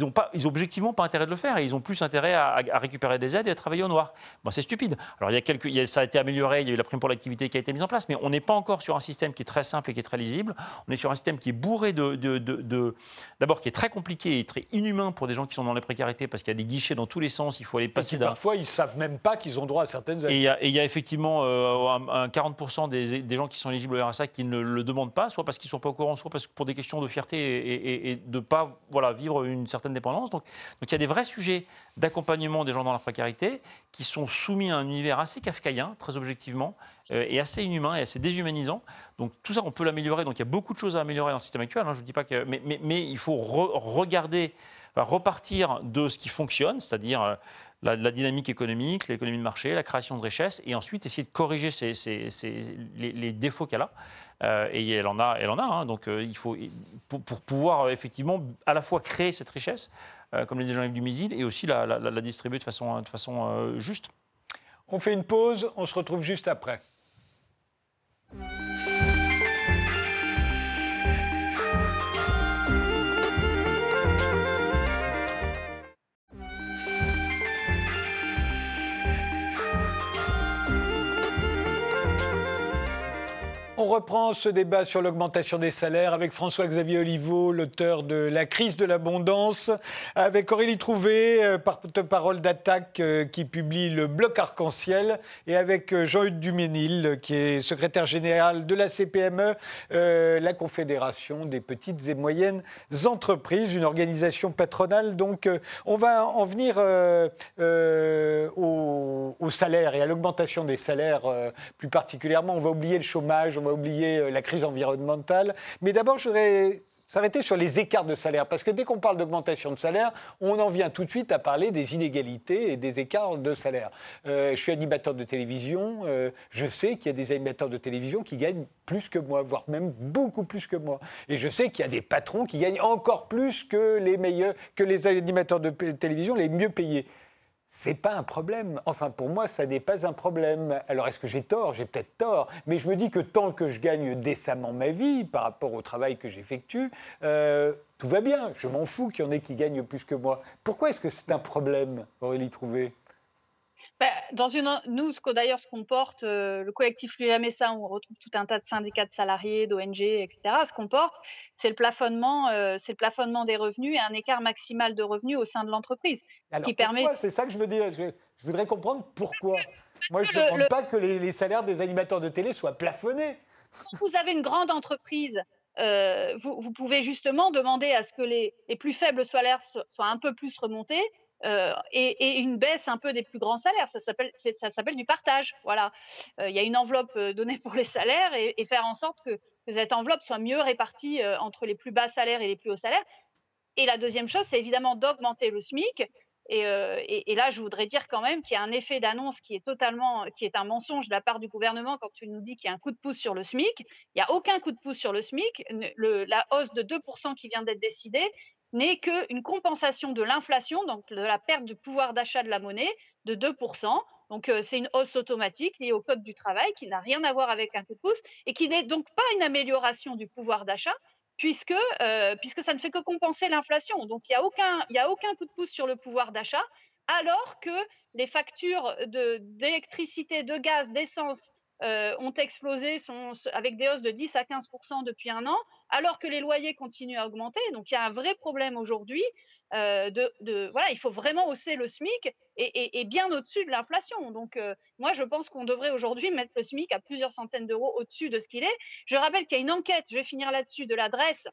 n'ont ils objectivement pas intérêt de le faire. Et ils ont plus intérêt à, récupérer des aides et à travailler au noir. Bon, c'est stupide. Alors, il y a quelques, ça a été amélioré, il y a eu la prime pour l'activité qui a été mise en place, mais on n'est pas encore sur un système qui est très simple et qui est très lisible. On est sur un système qui est bourré de, de, de d'abord qui est très compliqué et très inhumain pour des gens qui sont dans les précarités parce qu'il y a des guichets dans tous les sens, il faut aller passer d'un. Parfois, ils ne savent même pas qu'ils ont droit à certaines aides. Et il y, a effectivement euh, un, 40% des, gens qui sont éligibles au RSA qui ne le demandent pas, soit parce qu'ils ne sont pas au courant, soit parce que pour des questions de fierté et, de ne pas voilà, vivre une certaine dépendance. Donc, donc il y a des vrais sujets d'accompagnement des gens dans la précarité qui sont soumis à un univers assez kafkaïen, très objectivement, euh, et assez inhumain et assez déshumanisant. Donc tout ça, on peut l'améliorer. Donc il y a beaucoup de choses à améliorer dans le système actuel. Hein. Je dis pas que, mais, mais, il faut regarder, repartir de ce qui fonctionne, c'est-à-dire euh, la, dynamique économique, l'économie de marché, la création de richesses, et ensuite essayer de corriger les, défauts qu'elle a. Euh, et elle en a, elle en a. Hein. donc il faut pour, pouvoir effectivement à la fois créer cette richesse, comme les Jean-Yves Dumézil, et aussi la, distribuer de façon juste. On fait une pause, on se retrouve juste après. On reprend ce débat sur l'augmentation des salaires avec François-Xavier Oliveau, l'auteur de La crise de l'abondance, avec Aurélie Trouvé, euh, porte-parole d'attaque euh, qui publie le bloc arc-en-ciel, et avec euh, Jean-Hugues Duménil, qui est secrétaire général de la CPME, la Confédération des petites et moyennes entreprises, une organisation patronale. Donc on va en venir au, salaire et à l'augmentation des salaires plus particulièrement. On va oublier le chômage, oublier euh, la crise environnementale. Mais d'abord, je voudrais s'arrêter sur les écarts de salaire, parce que dès qu'on parle d'augmentation de salaire, on en vient tout de suite à parler des inégalités et des écarts de salaire. Euh, je suis animateur de télévision, euh, je sais qu'il y a des animateurs de télévision qui gagnent plus que moi, voire même beaucoup plus que moi. Et je sais qu'il y a des patrons qui gagnent encore plus que les meilleurs, que les animateurs de télévision les mieux payés c'est pas un problème. Enfin, pour moi, ça n'est pas un problème. Alors, est-ce que j'ai tort? J'ai peut-être tort. Mais je me dis que tant que je gagne décemment ma vie par rapport au travail que j'effectue, euh, tout va bien. Je m'en fous qu'il y en ait qui gagnent plus que moi. Pourquoi est-ce que c'est un problème, Aurélie Trouvé? Bah, dans une, nous, ce d'ailleurs, ce qu'on porte, euh, le collectif ça, où on retrouve tout un tas de syndicats de salariés, d'ONG, etc. Ce qu'on porte, c'est le plafonnement, euh, c'est le plafonnement des revenus et un écart maximal de revenus au sein de l'entreprise. qui permet? C'est ça que je veux dire. Je, voudrais comprendre pourquoi. Moi, je ne demande pas que les, salaires des animateurs de télé soient plafonnés. Vous avez une grande entreprise. Euh, vous, vous, pouvez justement demander à ce que les, les plus faibles salaires soient un peu plus remontés euh, et, une baisse un peu des plus grands salaires. Ça s'appelle, du partage. Voilà. Euh, il y a une enveloppe euh, donnée pour les salaires et, faire en sorte que, cette enveloppe soit mieux répartie entre les plus bas salaires et les plus hauts salaires. Et la deuxième chose, c'est évidemment d'augmenter le SMIC. Et, là, je voudrais dire quand même qu'il y a un effet d'annonce qui est totalement, qui est un mensonge de la part du gouvernement quand tu nous dis qu'il y a un coup de pouce sur le SMIC. Il n'y a aucun coup de pouce sur le SMIC. La hausse de 2% qui vient d'être décidée, n'est qu'une compensation de l'inflation, donc de la perte du pouvoir d'achat de la monnaie de 2%. Donc euh, c'est une hausse automatique liée au code du travail qui n'a rien à voir avec un coup de pouce et qui n'est donc pas une amélioration du pouvoir d'achat puisque, euh, ça ne fait que compenser l'inflation. Donc il n'y a, aucun, coup de pouce sur le pouvoir d'achat alors que les factures d'électricité, de, gaz, d'essence ont explosé avec des hausses de 10 à 15 depuis un an, alors que les loyers continuent à augmenter. Donc il y a un vrai problème aujourd'hui. Euh, il faut vraiment hausser le SMIC et, bien au-dessus de l'inflation. Donc euh, moi, je pense qu'on devrait aujourd'hui mettre le SMIC à plusieurs centaines d'euros au-dessus de ce qu'il est. Je rappelle qu'il y a une enquête, je vais finir là-dessus, de l'adresse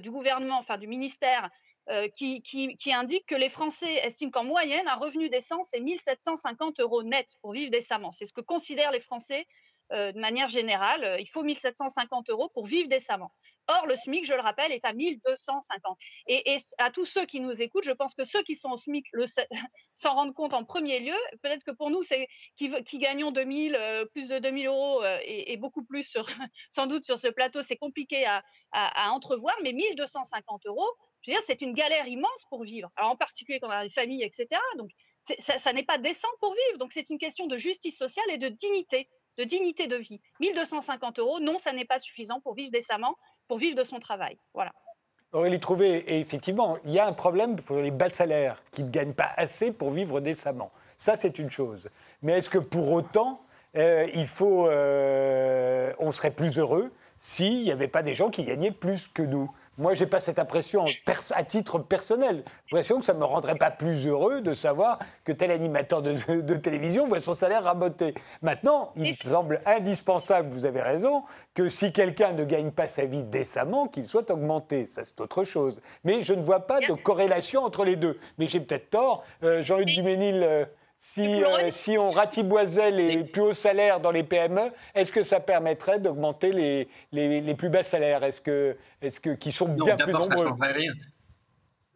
du gouvernement, enfin du ministère euh, qui, indique que les Français estiment qu'en moyenne, un revenu d'essence est 1750 euros net pour vivre décemment. C'est ce que considèrent les Français euh, de manière générale. Euh, il faut 1750 euros pour vivre décemment. Or, le SMIC, je le rappelle, est à 1250. Et, et à tous ceux qui nous écoutent, je pense que ceux qui sont au SMIC [laughs] s'en rendent compte en premier lieu. Peut-être que pour nous, c'est qui, gagnons 2000, plus de 2000 euros et, beaucoup plus, [laughs] sans doute sur ce plateau, c'est compliqué à, à, entrevoir, mais 1250 euros, je veux dire, c'est une galère immense pour vivre. Alors, en particulier quand on a des familles, etc. Donc, ça, n'est pas décent pour vivre. Donc, c'est une question de justice sociale et de dignité, de dignité de vie. 1250 euros, non, ça n'est pas suffisant pour vivre décemment, pour vivre de son travail. Voilà. Aurélie Trouvé, effectivement, il y a un problème pour les bas salaires qui ne gagnent pas assez pour vivre décemment. Ça, c'est une chose. Mais est-ce que pour autant, il faut, on serait plus heureux s'il n'y avait pas des gens qui gagnaient plus que nous? Moi, je n'ai pas cette impression à titre personnel. J'ai l'impression que ça ne me rendrait pas plus heureux de savoir que tel animateur de, télévision voit son salaire raboter. Maintenant, il me semble indispensable, vous avez raison, que si quelqu'un ne gagne pas sa vie décemment, qu'il soit augmenté. Ça, c'est autre chose. Mais je ne vois pas de corrélation entre les deux. Mais j'ai peut-être tort. Euh, Jean-Luc Duménil. Euh, si, euh, si, on ratiboisait les plus hauts salaires dans les PME, est-ce que ça permettrait d'augmenter les, les, plus bas salaires? Est-ce que, est que, qui sont bien plus nombreux? ça changerait rien.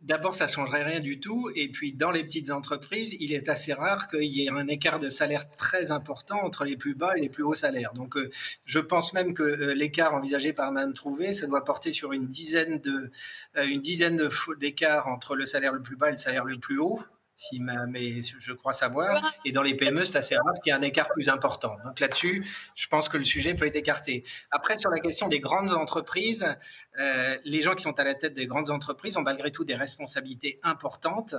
D'abord, ça changerait rien du tout. Et puis, dans les petites entreprises, il est assez rare qu'il y ait un écart de salaire très important entre les plus bas et les plus hauts salaires. Donc, euh, je pense même que euh, l'écart envisagé par Mme Trouvé, ça doit porter sur une dizaine de, une dizaine d'écarts entre le salaire le plus bas et le salaire le plus haut si mais je crois savoir. Et dans les PME, c'est assez rare qu'il y ait un écart plus important. Donc là-dessus, je pense que le sujet peut être écarté. Après, sur la question des grandes entreprises, euh, les gens qui sont à la tête des grandes entreprises ont malgré tout des responsabilités importantes.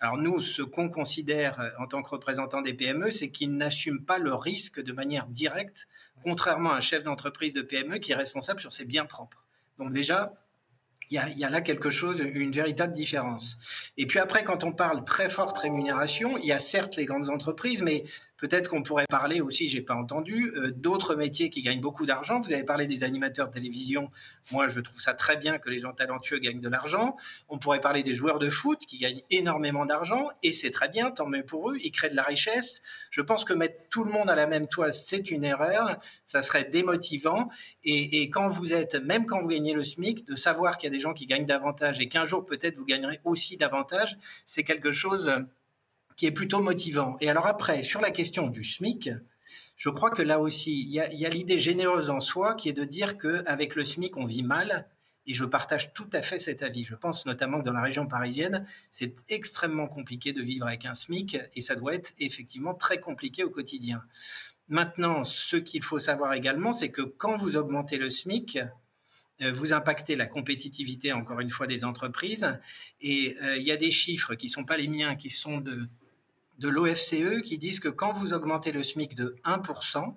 Alors nous, ce qu'on considère euh, en tant que représentant des PME, c'est qu'ils n'assument pas le risque de manière directe, contrairement à un chef d'entreprise de PME qui est responsable sur ses biens propres. Donc déjà, il y, a, là quelque chose, une véritable différence. Et puis après, quand on parle très forte rémunération, il y a certes les grandes entreprises, mais Peut-être qu'on pourrait parler aussi, j'ai pas entendu, euh, d'autres métiers qui gagnent beaucoup d'argent. Vous avez parlé des animateurs de télévision. Moi, je trouve ça très bien que les gens talentueux gagnent de l'argent. On pourrait parler des joueurs de foot qui gagnent énormément d'argent et c'est très bien, tant mieux pour eux. Ils créent de la richesse. Je pense que mettre tout le monde à la même toile, c'est une erreur. Ça serait démotivant. Et, et quand vous êtes, même quand vous gagnez le SMIC, de savoir qu'il y a des gens qui gagnent davantage et qu'un jour peut-être vous gagnerez aussi davantage, c'est quelque chose qui est plutôt motivant. Et alors après, sur la question du SMIC, je crois que là aussi, il y a, l'idée généreuse en soi qui est de dire qu'avec le SMIC, on vit mal. Et je partage tout à fait cet avis. Je pense notamment que dans la région parisienne, c'est extrêmement compliqué de vivre avec un SMIC et ça doit être effectivement très compliqué au quotidien. Maintenant, ce qu'il faut savoir également, c'est que quand vous augmentez le SMIC, euh, vous impactez la compétitivité, encore une fois, des entreprises. Et euh, il y a des chiffres qui ne sont pas les miens, qui sont de de l'OFCE qui disent que quand vous augmentez le SMIC de 1%,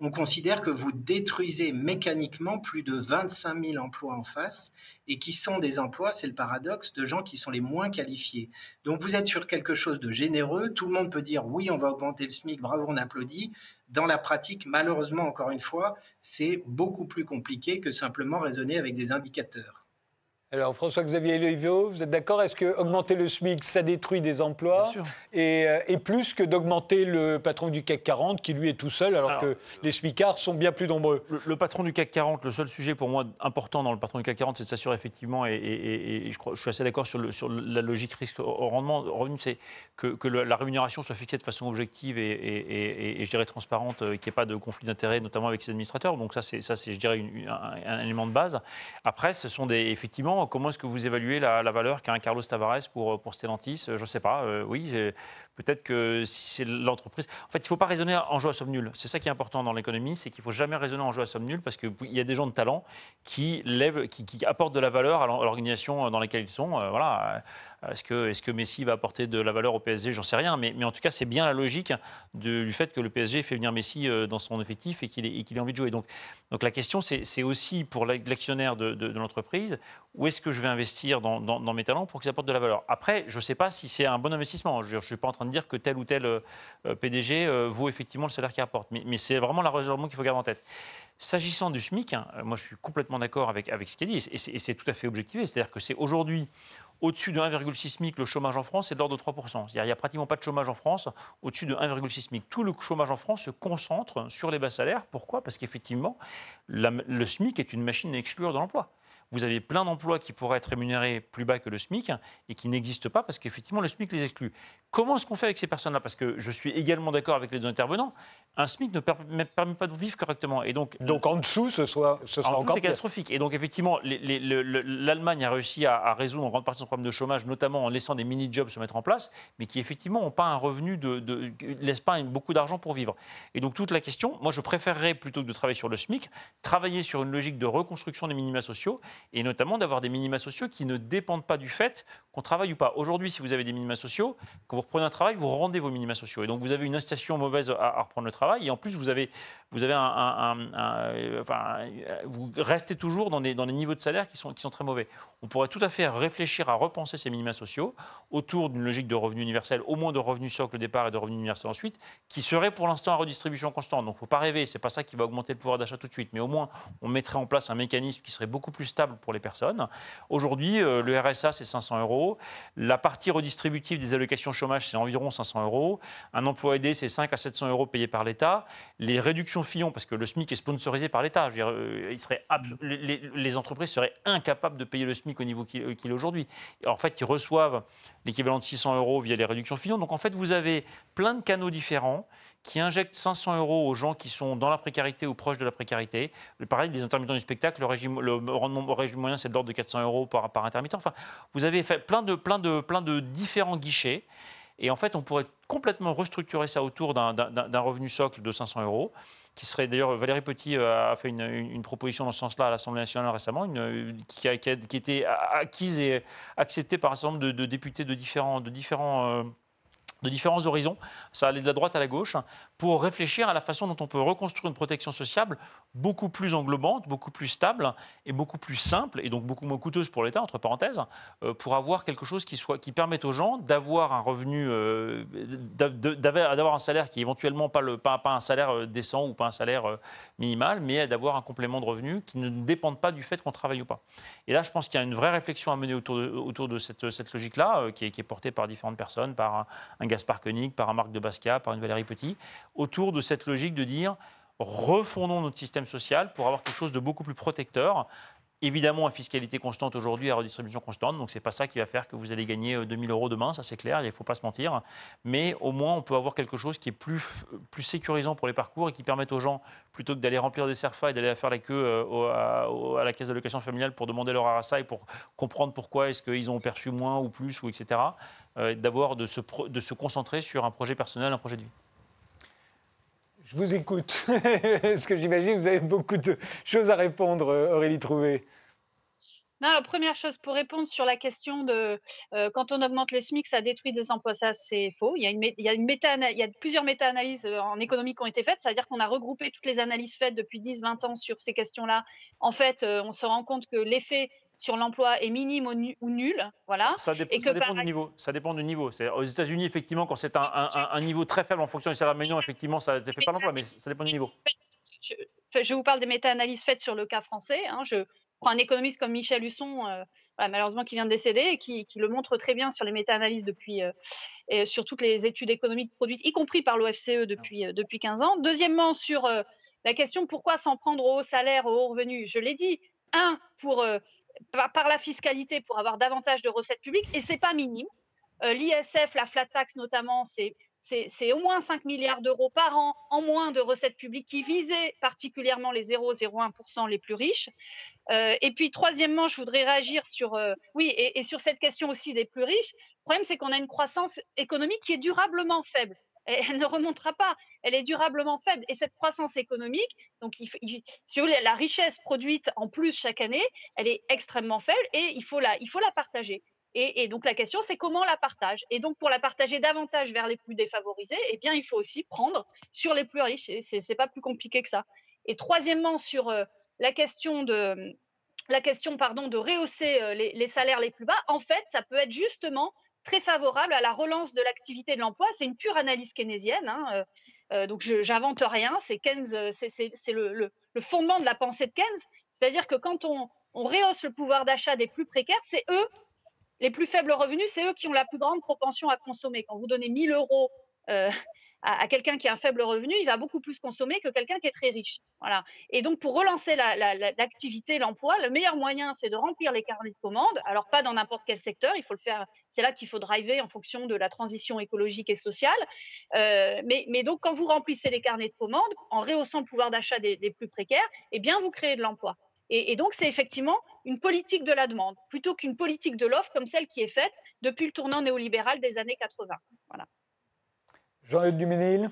on considère que vous détruisez mécaniquement plus de 25 000 emplois en face et qui sont des emplois, c'est le paradoxe, de gens qui sont les moins qualifiés. Donc vous êtes sur quelque chose de généreux, tout le monde peut dire oui, on va augmenter le SMIC, bravo, on applaudit. Dans la pratique, malheureusement, encore une fois, c'est beaucoup plus compliqué que simplement raisonner avec des indicateurs. Alors François-Xavier Leivaux, vous êtes d'accord? Est-ce que augmenter le SMIC, ça détruit des emplois? Et, euh, et, plus que d'augmenter le patron du CAC 40 qui lui est tout seul alors, que les SMICards sont bien plus nombreux. Le, patron du CAC 40, le seul sujet pour moi important dans le patron du CAC 40, c'est de s'assurer effectivement, et, je, crois, je, suis assez d'accord sur, sur, la logique risque au rendement. Revenu, c'est que, que la rémunération soit fixée de façon objective et, je dirais transparente, euh, qu'il n'y ait pas de conflit d'intérêts, notamment avec ses administrateurs. Donc ça, c'est, ça, c'est je dirais, un, un, élément de base. Après, ce sont des, effectivement comment est-ce que vous évaluez la, valeur qu'a un Carlos Tavares pour, pour Stellantis? Je ne sais pas. Euh, oui, peut-être que si c'est l'entreprise. En fait, il ne faut pas raisonner en jeu à somme nulle. C'est ça qui est important dans l'économie, c'est qu'il ne faut jamais raisonner en jeu à somme nulle parce qu'il y a des gens de talent qui, lèvent, qui, apportent de la valeur à l'organisation dans laquelle ils sont. Euh, voilà. Est-ce que, Messi va apporter de la valeur au PSG J'en sais rien. Mais, en tout cas, c'est bien la logique du fait que le PSG fait venir Messi euh, dans son effectif et qu'il ait, envie de jouer. Donc, la question, c'est aussi pour l'actionnaire de, l'entreprise, où est-ce que je vais investir dans, dans, mes talents pour qu'ils apportent de la valeur? Après, je ne sais pas si c'est un bon investissement. Je ne suis pas en train de dire que tel ou tel euh, PDG euh, vaut effectivement le salaire qu'il apporte. Mais, c'est vraiment la raisonnement qu'il faut garder en tête. S'agissant du SMIC, hein, moi je suis complètement d'accord avec, avec ce qu'il dit, et c'est tout à fait objectivé. C'est-à-dire que c'est aujourd'hui au-dessus de 1,6 SMIC, le chômage en France est de l'ordre de 3%. Il n'y a pratiquement pas de chômage en France au-dessus de 1,6 SMIC. Tout le chômage en France se concentre sur les bas salaires. Pourquoi? Parce qu'effectivement, le SMIC est une machine à exclure de l'emploi vous avez plein d'emplois qui pourraient être rémunérés plus bas que le SMIC et qui n'existent pas parce qu'effectivement le SMIC les exclut. Comment est-ce qu'on fait avec ces personnes-là? Parce que je suis également d'accord avec les deux intervenants, un SMIC ne permet pas de vivre correctement. Et donc, donc en dessous, ce, soit, ce sera encore catastrophique. Et donc effectivement, l'Allemagne a réussi à, résoudre en grande partie son problème de chômage, notamment en laissant des mini-jobs se mettre en place, mais qui effectivement n'ont pas un revenu de, de laissent pas beaucoup d'argent pour vivre. Et donc toute la question, moi je préférerais plutôt que de travailler sur le SMIC, travailler sur une logique de reconstruction des minima sociaux et notamment d'avoir des minima sociaux qui ne dépendent pas du fait qu'on travaille ou pas. Aujourd'hui, si vous avez des minima sociaux, quand vous reprenez un travail, vous rendez vos minima sociaux. Et donc vous avez une incitation mauvaise à, reprendre le travail. Et en plus, vous avez, vous avez un, enfin, vous restez toujours dans des, dans des niveaux de salaire qui sont, qui sont très mauvais. On pourrait tout à fait réfléchir à repenser ces minima sociaux autour d'une logique de revenu universel, au moins de revenu socle au départ et de revenu universel ensuite, qui serait pour l'instant à redistribution constante. Donc il ne faut pas rêver, c'est pas ça qui va augmenter le pouvoir d'achat tout de suite, mais au moins on mettrait en place un mécanisme qui serait beaucoup plus stable pour les personnes. Aujourd'hui, euh, le RSA c'est 500 euros, la partie redistributive des allocations chômage c'est environ 500 euros, un emploi aidé c'est 5 à 700 euros payés par l'État, les réductions Fillon, parce que le SMIC est sponsorisé par l'État, euh, les, les, entreprises seraient incapables de payer le SMIC au niveau qu'il est aujourd'hui. En fait, ils reçoivent l'équivalent de 600 euros via les réductions Fillon. Donc en fait, vous avez plein de canaux différents qui injectent 500 euros aux gens qui sont dans la précarité ou proches de la précarité. Pareil, les intermittents du spectacle, le, rendement régime moyen, c'est de l'ordre de 400 euros par, intermittent. Enfin, vous avez fait plein de, différents guichets. Et en fait, on pourrait complètement restructurer ça autour d'un revenu socle de 500 euros qui serait d'ailleurs Valérie Petit euh, a fait une, proposition dans ce sens-là à l'Assemblée nationale récemment, qui, a, qui, été acquise et acceptée par un certain nombre de, députés de différents, de différents euh, de différents horizons, ça allait de la droite à la gauche, pour réfléchir à la façon dont on peut reconstruire une protection sociale beaucoup plus englobante, beaucoup plus stable et beaucoup plus simple, et donc beaucoup moins coûteuse pour l'État, entre parenthèses, euh, pour avoir quelque chose qui, soit, qui permette aux gens d'avoir un revenu, euh, d'avoir un salaire qui est éventuellement pas, le, pas, pas un salaire euh, décent ou pas un salaire minimal, mais d'avoir un complément de revenu qui ne dépende pas du fait qu'on travaille ou pas. Et là, je pense qu'il y a une vraie réflexion à mener autour de, autour de cette, cette logique-là, qui, est portée par différentes personnes, par un, un Par un Marc de Basquiat, par une Valérie Petit, autour de cette logique de dire refondons notre système social pour avoir quelque chose de beaucoup plus protecteur. Évidemment, à fiscalité constante aujourd'hui, à redistribution constante, donc ce n'est pas ça qui va faire que vous allez gagner 2000 euh, euros demain, ça c'est clair, il ne faut pas se mentir. Mais au moins, on peut avoir quelque chose qui est plus, plus sécurisant pour les parcours et qui permette aux gens, plutôt que d'aller remplir des CERFA et d'aller faire la queue euh, à, la caisse d'allocation familiale pour demander leur RSA et pour comprendre pourquoi est-ce qu'ils ont perçu moins ou plus, ou etc., d'avoir de se, de se concentrer sur un projet personnel, un projet de vie. Je vous écoute. [laughs] Parce que j'imagine que vous avez beaucoup de choses à répondre, Aurélie Trouvé. Non, la première chose pour répondre sur la question de euh, quand on augmente les SMIC, ça détruit des emplois, ça c'est faux. Il y a, une, il y a, une méta il y a plusieurs méta-analyses euh, en économie qui ont été faites, c'est-à-dire qu'on a regroupé toutes les analyses faites depuis 10-20 ans sur ces questions-là. En fait, euh, on se rend compte que l'effet sur l'emploi est minime ou, nul. Voilà. Ça, dépend, du niveau. Ça dépend du niveau. Aux États-Unis, effectivement, quand c'est un, niveau très faible en fonction du salaire médian, effectivement, ça ne fait pas l'emploi, mais ça dépend du niveau. Je, vous parle des méta-analyses faites sur le cas français. Hein. Je prends un économiste comme Michel Husson, euh, malheureusement qui vient de décéder, et qui, le montre très bien sur les méta-analyses depuis, euh, et sur toutes les études économiques produites, y compris par l'OFCE depuis, euh, depuis 15 ans. Deuxièmement, sur la question pourquoi s'en prendre aux salaires, aux revenus, je l'ai dit, un, pour par, la fiscalité pour avoir davantage de recettes publiques, et c'est pas minime. Euh, L'ISF, la flat tax notamment, c'est au moins 5 milliards d'euros par an en moins de recettes publiques qui visaient particulièrement les 0,01% les plus riches. Euh, et puis, troisièmement, je voudrais réagir sur, euh, oui, et, sur cette question aussi des plus riches. Le problème, c'est qu'on a une croissance économique qui est durablement faible. Elle ne remontera pas, elle est durablement faible. Et cette croissance économique, donc si vous voulez, la richesse produite en plus chaque année, elle est extrêmement faible et il faut la, partager. Et, donc la question, c'est comment on la partage. Et donc pour la partager davantage vers les plus défavorisés, eh bien il faut aussi prendre sur les plus riches. Ce n'est pas plus compliqué que ça. Et troisièmement, sur euh, la question de la question pardon de rehausser euh, les, les, salaires les plus bas, en fait, ça peut être justement très favorable à la relance de l'activité de l'emploi. C'est une pure analyse keynésienne. Hein, euh, euh, donc, je n'invente rien. Euh, c'est le, fondement de la pensée de Keynes. C'est-à-dire que quand on, on, rehausse le pouvoir d'achat des plus précaires, c'est eux, les plus faibles revenus, c'est eux qui ont la plus grande propension à consommer. Quand vous donnez 1000 euros à, quelqu'un qui a un faible revenu, il va beaucoup plus consommer que quelqu'un qui est très riche. Voilà. Et donc, pour relancer l'activité, l'emploi, le meilleur moyen, c'est de remplir les carnets de commandes. Alors, pas dans n'importe quel secteur, il faut le faire. C'est là qu'il faut driver en fonction de la transition écologique et sociale. Euh, mais, donc, quand vous remplissez les carnets de commandes, en rehaussant le pouvoir d'achat des, plus précaires, eh bien, vous créez de l'emploi. Et, et, donc, c'est effectivement une politique de la demande plutôt qu'une politique de l'offre comme celle qui est faite depuis le tournant néolibéral des années 80. Voilà. Jean-Luc Duménil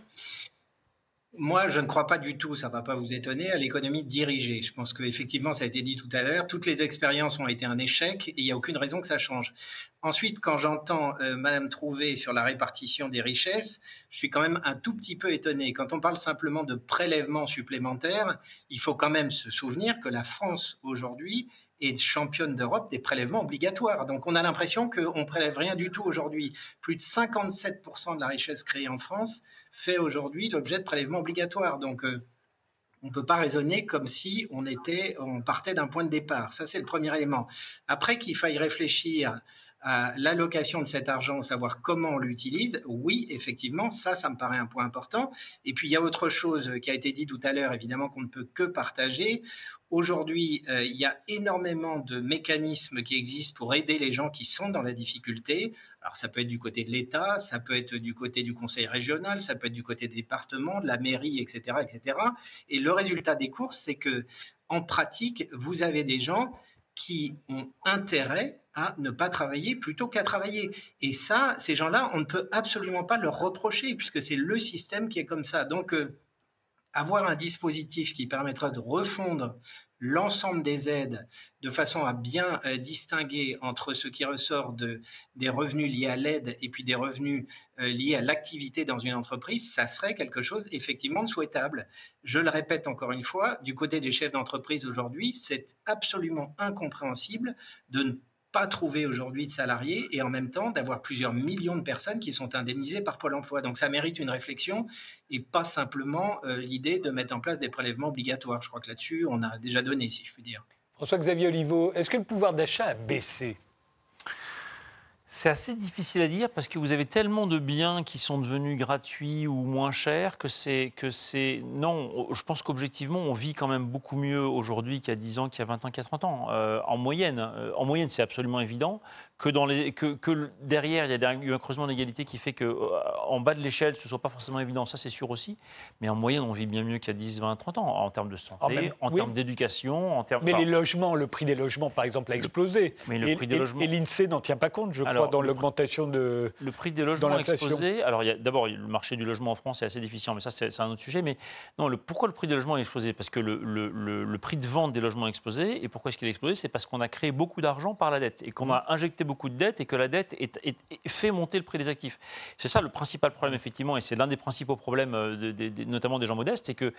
moi, je ne crois pas du tout, ça ne va pas vous étonner, à l'économie dirigée. Je pense qu'effectivement, ça a été dit tout à l'heure, toutes les expériences ont été un échec et il n'y a aucune raison que ça change. Ensuite, quand j'entends euh, Madame Trouvé sur la répartition des richesses, je suis quand même un tout petit peu étonné. Quand on parle simplement de prélèvements supplémentaires, il faut quand même se souvenir que la France aujourd'hui est championne d'Europe des prélèvements obligatoires. Donc on a l'impression qu'on prélève rien du tout aujourd'hui. Plus de 57% de la richesse créée en France fait aujourd'hui l'objet de prélèvements obligatoires. Donc euh, on ne peut pas raisonner comme si on, était, on partait d'un point de départ. Ça, c'est le premier élément. Après qu'il faille réfléchir l'allocation de cet argent, savoir comment on l'utilise, oui, effectivement, ça, ça me paraît un point important. Et puis, il y a autre chose qui a été dit tout à l'heure, évidemment, qu'on ne peut que partager. Aujourd'hui, euh, il y a énormément de mécanismes qui existent pour aider les gens qui sont dans la difficulté. Alors, ça peut être du côté de l'État, ça peut être du côté du conseil régional, ça peut être du côté des départements, de la mairie, etc., etc. Et le résultat des courses, c'est que, en pratique, vous avez des gens qui ont intérêt à ne pas travailler plutôt qu'à travailler. Et ça, ces gens-là, on ne peut absolument pas leur reprocher, puisque c'est le système qui est comme ça. Donc, euh, avoir un dispositif qui permettra de refondre l'ensemble des aides de façon à bien euh, distinguer entre ce qui ressort de, des revenus liés à l'aide et puis des revenus euh, liés à l'activité dans une entreprise, ça serait quelque chose effectivement souhaitable. Je le répète encore une fois, du côté des chefs d'entreprise aujourd'hui, c'est absolument incompréhensible de ne pas trouver aujourd'hui de salariés et en même temps d'avoir plusieurs millions de personnes qui sont indemnisées par Pôle Emploi. Donc ça mérite une réflexion et pas simplement euh, l'idée de mettre en place des prélèvements obligatoires. Je crois que là-dessus, on a déjà donné, si je puis dire. François-Xavier Oliveau, est-ce que le pouvoir d'achat a baissé? C'est assez difficile à dire parce que vous avez tellement de biens qui sont devenus gratuits ou moins chers que c'est que c'est non. Je pense qu'objectivement, on vit quand même beaucoup mieux aujourd'hui qu'il y a 10 ans, qu'il y a 20 ans, qu'il y a 30 ans. Euh, en moyenne, euh, en moyenne, c'est absolument évident que, dans les, que, que derrière, il y a eu un creusement d'égalité qui fait que euh, en bas de l'échelle, ce ne soit pas forcément évident. Ça, c'est sûr aussi. Mais en moyenne, on vit bien mieux qu'il y a 10, 20, 30 ans en termes de santé, en, termes d'éducation, en termes. Mais les logements, le prix des logements, par exemple, a explosé. Mais le prix des logements. Et l'Insee n'en tient pas compte, je crois dans l'augmentation de. Le prix des logements explosé. Alors, d'abord, le marché du logement en France est assez difficile, mais ça, c'est un autre sujet. Mais non, le, pourquoi le prix des logements a explosé Parce que le, le, prix de vente des logements a explosé. Et pourquoi est-ce qu'il a explosé C'est parce qu'on a créé beaucoup d'argent par la dette et qu'on a injecté beaucoup de dettes et que la dette est, fait monter le prix des actifs. C'est ça le principal problème, effectivement, et c'est l'un des principaux problèmes, euh, notamment des gens modestes, c'est que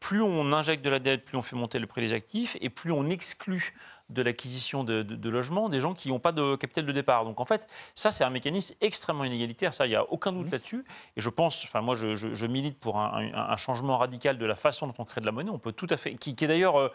plus on injecte de la dette, plus on fait monter le prix des actifs, et plus on exclut de l'acquisition de, logements des gens qui n'ont pas de capital de départ. Donc en fait, ça c'est un mécanisme extrêmement inégalitaire, ça il n'y a aucun doute mmh. là-dessus. Et je pense, enfin moi je, milite pour un, changement radical de la façon dont on crée de la monnaie. On peut tout à fait, qui, est d'ailleurs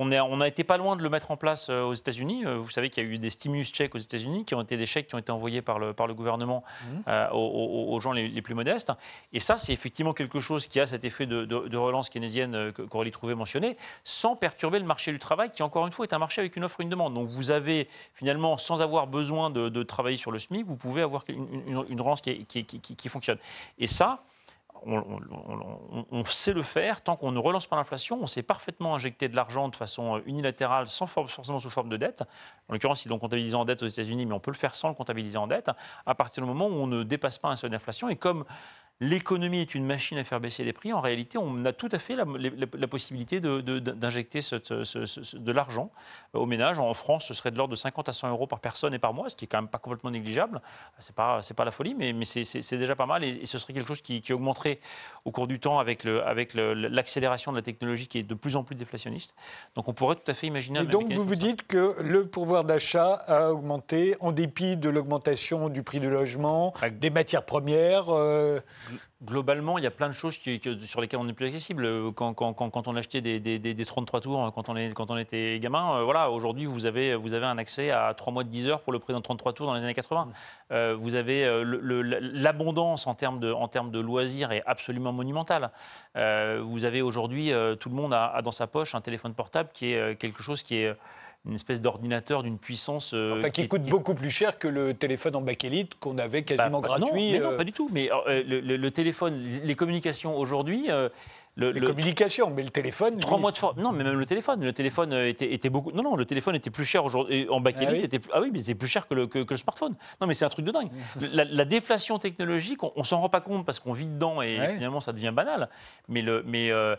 euh, on, a été pas loin de le mettre en place euh, aux États-Unis. Euh, vous savez qu'il y a eu des stimulus chèques aux États-Unis, qui ont été des chèques qui ont été envoyés par le, par le gouvernement mmh. euh, aux, gens les, plus modestes. Et ça, c'est effectivement quelque chose qui a cet effet de, relance keynésienne qu'Aurélie Trouvé mentionnait, sans perturber le marché du travail, qui encore une fois est un marché avec une offre et une demande. Donc vous avez finalement, sans avoir besoin de, travailler sur le SMIC, vous pouvez avoir une, relance qui, qui, qui fonctionne. Et ça, on, sait le faire tant qu'on ne relance pas l'inflation. On sait parfaitement injecter de l'argent de façon euh, unilatérale, sans forcément sous forme de dette. En l'occurrence, ils l'ont comptabilisé en dette aux États-Unis, mais on peut le faire sans le comptabiliser en dette, à partir du moment où on ne dépasse pas un seuil d'inflation. Et comme l'économie est une machine à faire baisser les prix, en réalité, on a tout à fait la, possibilité d'injecter de, l'argent euh, aux ménages. En France, ce serait de l'ordre de 50 à 100 euros par personne et par mois, ce qui est quand même pas complètement négligeable. C'est pas, pas la folie, mais, mais c'est déjà pas mal et, ce serait quelque chose qui, augmenterait au cours du temps avec l'accélération avec de la technologie qui est de plus en plus déflationniste. Donc on pourrait tout à fait imaginer. Et donc vous vous dites que le pouvoir d'achat a augmenté en dépit de l'augmentation du prix du logement, des matières premières. Euh, Globalement, il y a plein de choses sur lesquelles on n'est plus accessible. Quand, on achetait des, des, 33 tours quand on, est, était gamin, euh, voilà, aujourd'hui, vous avez, un accès à 3 mois de 10 heures pour le prix d'un 33 tours dans les années 80. Euh, vous avez euh, l'abondance en termes de loisirs est absolument monumentale. vous avez aujourd'hui, tout le monde a, dans sa poche un téléphone portable qui est quelque chose qui est une espèce d'ordinateur d'une puissance. Euh, enfin, qui, coûte beaucoup plus cher que le téléphone en bakélite qu'on avait quasiment bah, gratuit. Non, mais non, euh. pas du tout. Mais euh, le, téléphone, les communications aujourd'hui, les communications, mais le téléphone. Trois mois de Non, mais même le téléphone. Le téléphone euh, était, était, beaucoup. Non, non, le téléphone était plus cher aujourd'hui. En bac ah, oui. était ah oui, mais c'était plus cher que le, que, le, smartphone. Non, mais c'est un truc de dingue. [laughs] la, déflation technologique, on, ne s'en rend pas compte parce qu'on vit dedans et finalement ça devient banal. Mais, le, mais euh,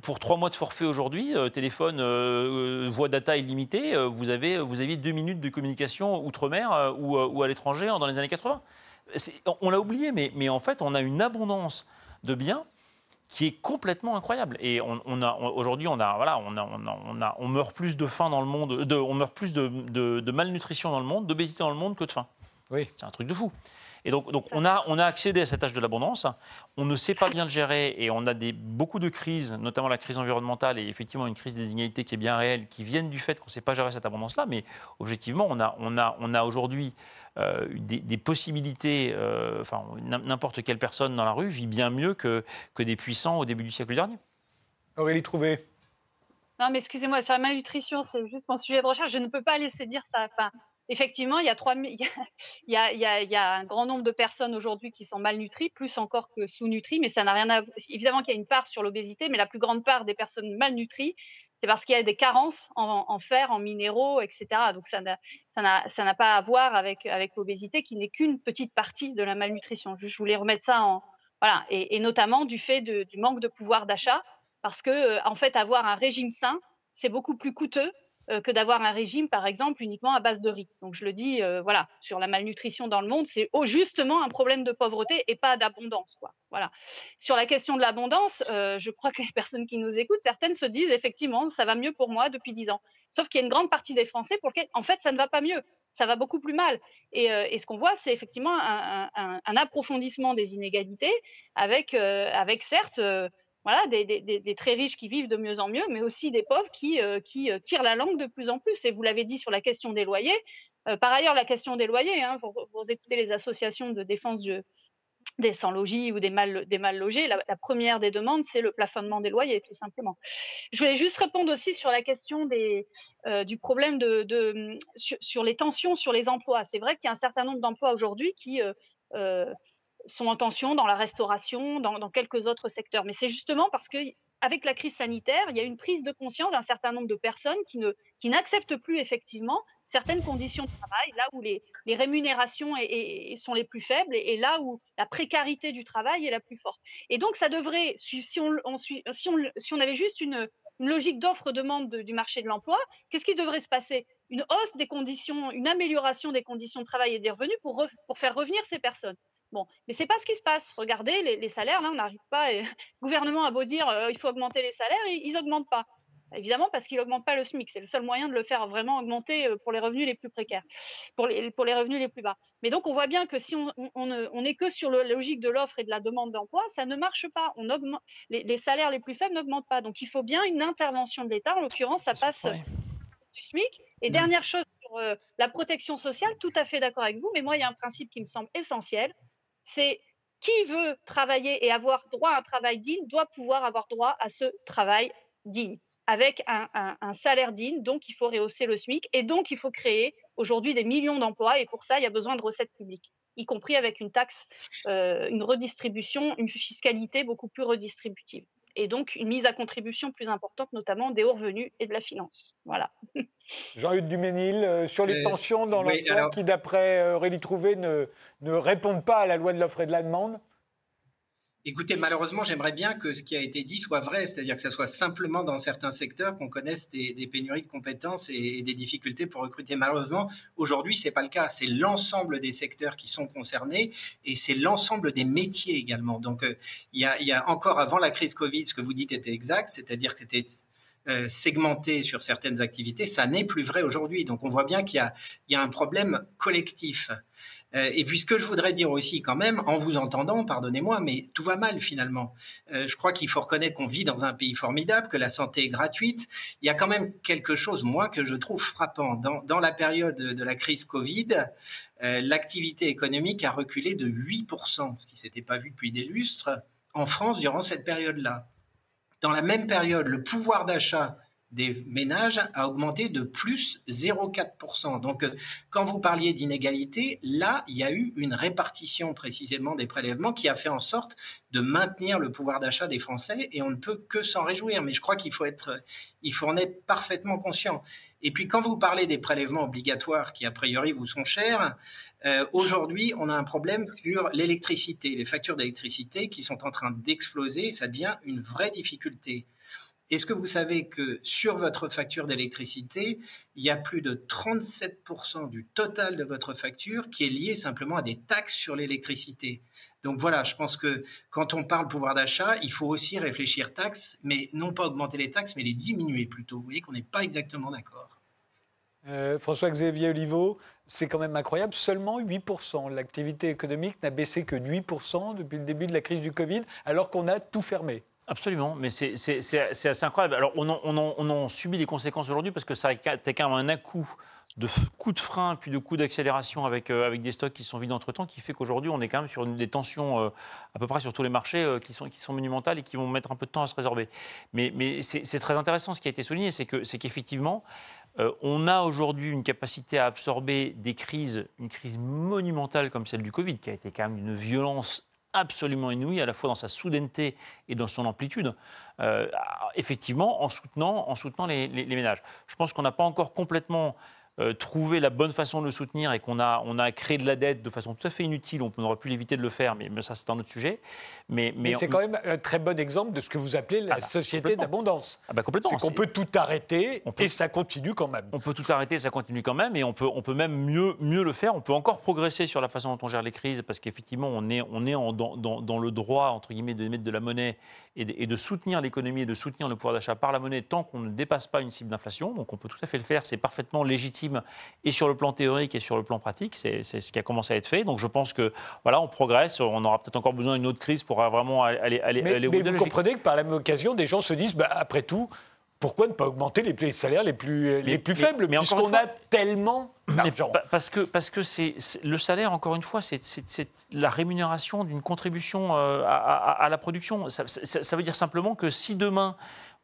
pour trois mois de forfait aujourd'hui, euh, téléphone, voix data illimitée, vous avez, vous aviez deux minutes de communication outre-mer ou, ou, à l'étranger dans les années 80. On l'a oublié, mais, mais en fait, on a une abondance de biens qui est complètement incroyable. Et on, a aujourd'hui, on a voilà, on a, on a, on meurt plus de faim dans le monde, de, on meurt plus de, de, malnutrition dans le monde, d'obésité dans le monde que de faim. Oui. C'est un truc de fou. Et donc, donc on, a, on a accédé à cet âge de l'abondance. On ne sait pas bien le gérer et on a des, beaucoup de crises, notamment la crise environnementale et effectivement une crise des inégalités qui est bien réelle, qui viennent du fait qu'on ne sait pas gérer cette abondance-là. Mais objectivement, on a, on a, on a aujourd'hui euh, des, possibilités, euh, enfin n'importe quelle personne dans la rue vit bien mieux que, que des puissants au début du siècle dernier. Aurélie Trouvé. Non, mais excusez-moi, sur la malnutrition, c'est juste mon sujet de recherche. Je ne peux pas laisser dire ça. Enfin, effectivement, il y, a un grand nombre de personnes aujourd'hui qui sont malnutries, plus encore que sous-nutries, mais ça n'a rien à Évidemment qu'il y a une part sur l'obésité, mais la plus grande part des personnes malnutries, c'est parce qu'il y a des carences en, fer, en minéraux, etc. Donc ça n'a pas à voir avec, l'obésité, qui n'est qu'une petite partie de la malnutrition. Je voulais remettre ça en. Voilà, et, notamment du fait du manque de pouvoir d'achat, parce que, euh, en fait, avoir un régime sain, c'est beaucoup plus coûteux que d'avoir un régime, par exemple, uniquement à base de riz. Donc je le dis, euh, voilà, sur la malnutrition dans le monde, c'est justement un problème de pauvreté et pas d'abondance, quoi. Voilà. Sur la question de l'abondance, euh, je crois que les [laughs] personnes qui nous écoutent, certaines se disent effectivement, ça va mieux pour moi depuis dix ans. Sauf qu'il y a une grande partie des Français pour lesquels, en fait, ça ne va pas mieux. Ça va beaucoup plus mal. Et, ce qu'on voit, c'est effectivement un, un, approfondissement des inégalités, avec, avec certes voilà, des, très riches qui vivent de mieux en mieux, mais aussi des pauvres qui, euh, euh, tirent la langue de plus en plus. Et vous l'avez dit sur la question des loyers. Euh, par ailleurs, la question des loyers, hein, vous, écoutez les associations de défense des sans-logis ou des mal, logés, la, première des demandes, c'est le plafonnement des loyers, tout simplement. Je voulais juste répondre aussi sur la question des, du problème sur, les tensions sur les emplois. C'est vrai qu'il y a un certain nombre d'emplois aujourd'hui qui sont en tension dans la restauration, dans, quelques autres secteurs. Mais c'est justement parce que avec la crise sanitaire, il y a une prise de conscience d'un certain nombre de personnes qui, ne, qui n'acceptent plus effectivement certaines conditions de travail, là où les, les rémunérations sont les plus faibles et, là où la précarité du travail est la plus forte. Et donc, ça devrait, si on, si on, si on avait juste une, logique d'offre-demande du marché de l'emploi, qu'est-ce qui devrait se passer? Une hausse des conditions, une amélioration des conditions de travail et des revenus pour, pour faire revenir ces personnes. Bon, mais c'est pas ce qui se passe. Regardez, les, salaires, là, on n'arrive pas. Et... Le [laughs] gouvernement a beau dire euh, il faut augmenter les salaires, ils n'augmentent pas. Évidemment, parce qu'ils n'augmentent pas le SMIC. C'est le seul moyen de le faire vraiment augmenter euh, pour les revenus les plus précaires, pour les, pour les revenus les plus bas. Mais donc, on voit bien que si on, on, est que sur la logique de l'offre et de la demande d'emploi, ça ne marche pas. On augmente, les, salaires les plus faibles n'augmentent pas. Donc, il faut bien une intervention de l'État. En l'occurrence, ça passe du SMIC. Et dernière chose sur euh, la protection sociale, tout à fait d'accord avec vous, mais moi, il y a un principe qui me semble essentiel c'est qui veut travailler et avoir droit à un travail digne doit pouvoir avoir droit à ce travail digne, avec un, salaire digne. Donc, il faut rehausser le SMIC et donc, il faut créer aujourd'hui des millions d'emplois. Et pour ça, il y a besoin de recettes publiques, y compris avec une taxe, euh, une redistribution, une fiscalité beaucoup plus redistributive et donc une mise à contribution plus importante, notamment des hauts revenus et de la finance. Voilà. [laughs] Jean-Hugues Duménil, euh, sur les euh, tensions dans l'emploi qui, d'après euh, Aurélie Trouvé, ne, ne répondent pas à la loi de l'offre et de la demande? Écoutez, malheureusement, j'aimerais bien que ce qui a été dit soit vrai, c'est-à-dire que ce soit simplement dans certains secteurs qu'on connaisse des, pénuries de compétences et, des difficultés pour recruter. Malheureusement, aujourd'hui, c'est pas le cas. C'est l'ensemble des secteurs qui sont concernés et c'est l'ensemble des métiers également. Donc, euh, il y, a, encore avant la crise Covid, ce que vous dites était exact, c'est-à-dire que c'était euh, segmenté sur certaines activités, ça n'est plus vrai aujourd'hui. Donc on voit bien qu'il y, a un problème collectif. Euh, et puis ce que je voudrais dire aussi quand même, en vous entendant, pardonnez-moi, mais tout va mal finalement. Euh, je crois qu'il faut reconnaître qu'on vit dans un pays formidable, que la santé est gratuite. Il y a quand même quelque chose, moi, que je trouve frappant. Dans, la période de la crise Covid, l'activité économique a reculé de 8%, ce qui s'était pas vu depuis des lustres, en France durant cette période-là. Dans la même période, le pouvoir d'achat des ménages a augmenté de plus 0,4%. Donc, euh, quand vous parliez d'inégalité, là, il y a eu une répartition précisément des prélèvements qui a fait en sorte de maintenir le pouvoir d'achat des Français et on ne peut que s'en réjouir. Mais je crois qu'il faut être, il faut en être parfaitement conscient. Et puis, quand vous parlez des prélèvements obligatoires qui, a priori, vous sont chers, euh, aujourd'hui, on a un problème sur l'électricité, les factures d'électricité qui sont en train d'exploser. Ça devient une vraie difficulté. Est-ce que vous savez que sur votre facture d'électricité, il y a plus de 37% du total de votre facture qui est lié simplement à des taxes sur l'électricité? Donc voilà, je pense que quand on parle pouvoir d'achat, il faut aussi réfléchir taxes, mais non pas augmenter les taxes, mais les diminuer plutôt. Vous voyez qu'on n'est pas exactement d'accord. Euh, François-Xavier Oliveau, c'est quand même incroyable, seulement 8%. L'activité économique n'a baissé que de 8% depuis le début de la crise du Covid, alors qu'on a tout fermé. Absolument, mais c'est assez incroyable. Alors, on en, on, en, subit les conséquences aujourd'hui parce que ça a été quand même un coup de coup de frein puis de coup d'accélération avec, euh, avec des stocks qui sont vides entre-temps qui fait qu'aujourd'hui, on est quand même sur des tensions euh, à peu près sur tous les marchés euh, qui, sont, qui sont monumentales et qui vont mettre un peu de temps à se résorber. Mais, mais c'est très intéressant ce qui a été souligné, c'est qu'effectivement, on a aujourd'hui une capacité à absorber des crises, une crise monumentale comme celle du Covid, qui a été quand même d'une violence absolument inouï, à la fois dans sa soudaineté et dans son amplitude, euh, effectivement, en soutenant, en soutenant les, les ménages. Je pense qu'on n'a pas encore complètement euh, trouver la bonne façon de le soutenir et qu'on a, on a créé de la dette de façon tout à fait inutile, on aurait pu l'éviter de le faire, mais, ça c'est un autre sujet. Mais, mais, c'est quand même un très bon exemple de ce que vous appelez la ah bah, société d'abondance. Ah bah complètement. C'est qu'on peut tout arrêter et ça continue quand même. On peut tout arrêter et ça continue quand même et on peut, on peut même mieux, mieux le faire. On peut encore progresser sur la façon dont on gère les crises parce qu'effectivement on est, on est en, dans, dans, le droit entre guillemets de mettre de la monnaie et de, et de soutenir l'économie et de soutenir le pouvoir d'achat par la monnaie tant qu'on ne dépasse pas une cible d'inflation. Donc on peut tout à fait le faire, c'est parfaitement légitime et sur le plan théorique et sur le plan pratique, c'est ce qui a commencé à être fait. Donc je pense que voilà, on progresse. On aura peut-être encore besoin d'une autre crise pour vraiment aller, aller, mais, mais vous comprenez que par la même occasion, des gens se disent, bah, après tout, pourquoi ne pas augmenter les salaires les plus, les plus faibles, puisqu'on a tellement d'argent Parce que, parce que c'est, le salaire, encore une fois, c'est, la rémunération d'une contribution euh, à, la production. Ça, ça, veut dire simplement que si demain,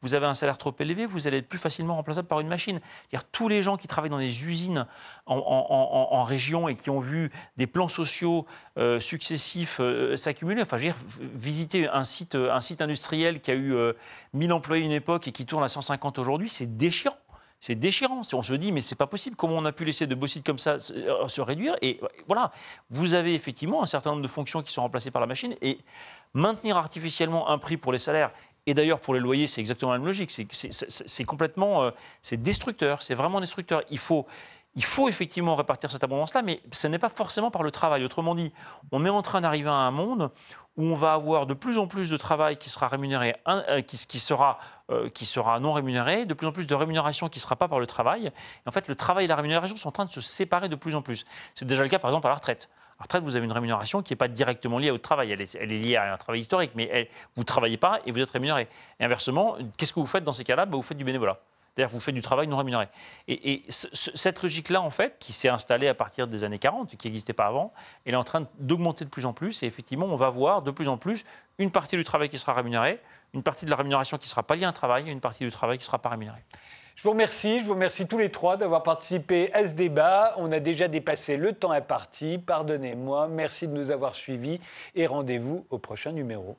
vous avez un salaire trop élevé, vous allez être plus facilement remplaçable par une machine. tous les gens qui travaillent dans des usines en, région et qui ont vu des plans sociaux euh, successifs euh, s'accumuler, enfin, visiter un site, un site industriel qui a eu 1000 euh, employés à une époque et qui tourne à 150 aujourd'hui, c'est déchirant. C'est déchirant. On se dit, mais c'est pas possible. Comment on a pu laisser de beaux sites comme ça se réduire? Et voilà, vous avez effectivement un certain nombre de fonctions qui sont remplacées par la machine. Et maintenir artificiellement un prix pour les salaires et d'ailleurs, pour les loyers, c'est exactement la même logique. C'est complètement, euh, c'est destructeur, c'est vraiment destructeur. Il faut, il faut effectivement répartir cette abondance-là, mais ce n'est pas forcément par le travail. Autrement dit, on est en train d'arriver à un monde où on va avoir de plus en plus de travail qui sera rémunéré, euh, qui, qui, sera, euh, qui sera non rémunéré, de plus en plus de rémunération qui ne sera pas par le travail. Et en fait, le travail et la rémunération sont en train de se séparer de plus en plus. C'est déjà le cas, par exemple, à la retraite. La retraite, vous avez une rémunération qui n'est pas directement liée au travail. Elle est, elle est, liée à un travail historique, mais vous ne travaillez pas et vous êtes rémunéré. Et inversement, qu'est-ce que vous faites dans ces cas-là? Bah, Vous faites du bénévolat. C'est-à-dire vous faites du travail non rémunéré. Et, cette logique-là, en fait, qui s'est installée à partir des années 40, qui n'existait pas avant, elle est en train d'augmenter de plus en plus. Et effectivement, on va voir de plus en plus une partie du travail qui sera rémunérée, une partie de la rémunération qui ne sera pas liée à un travail et une partie du travail qui ne sera pas rémunérée. Je vous remercie, je vous remercie tous les trois d'avoir participé à ce débat. On a déjà dépassé le temps imparti, pardonnez-moi. Merci de nous avoir suivis et rendez-vous au prochain numéro.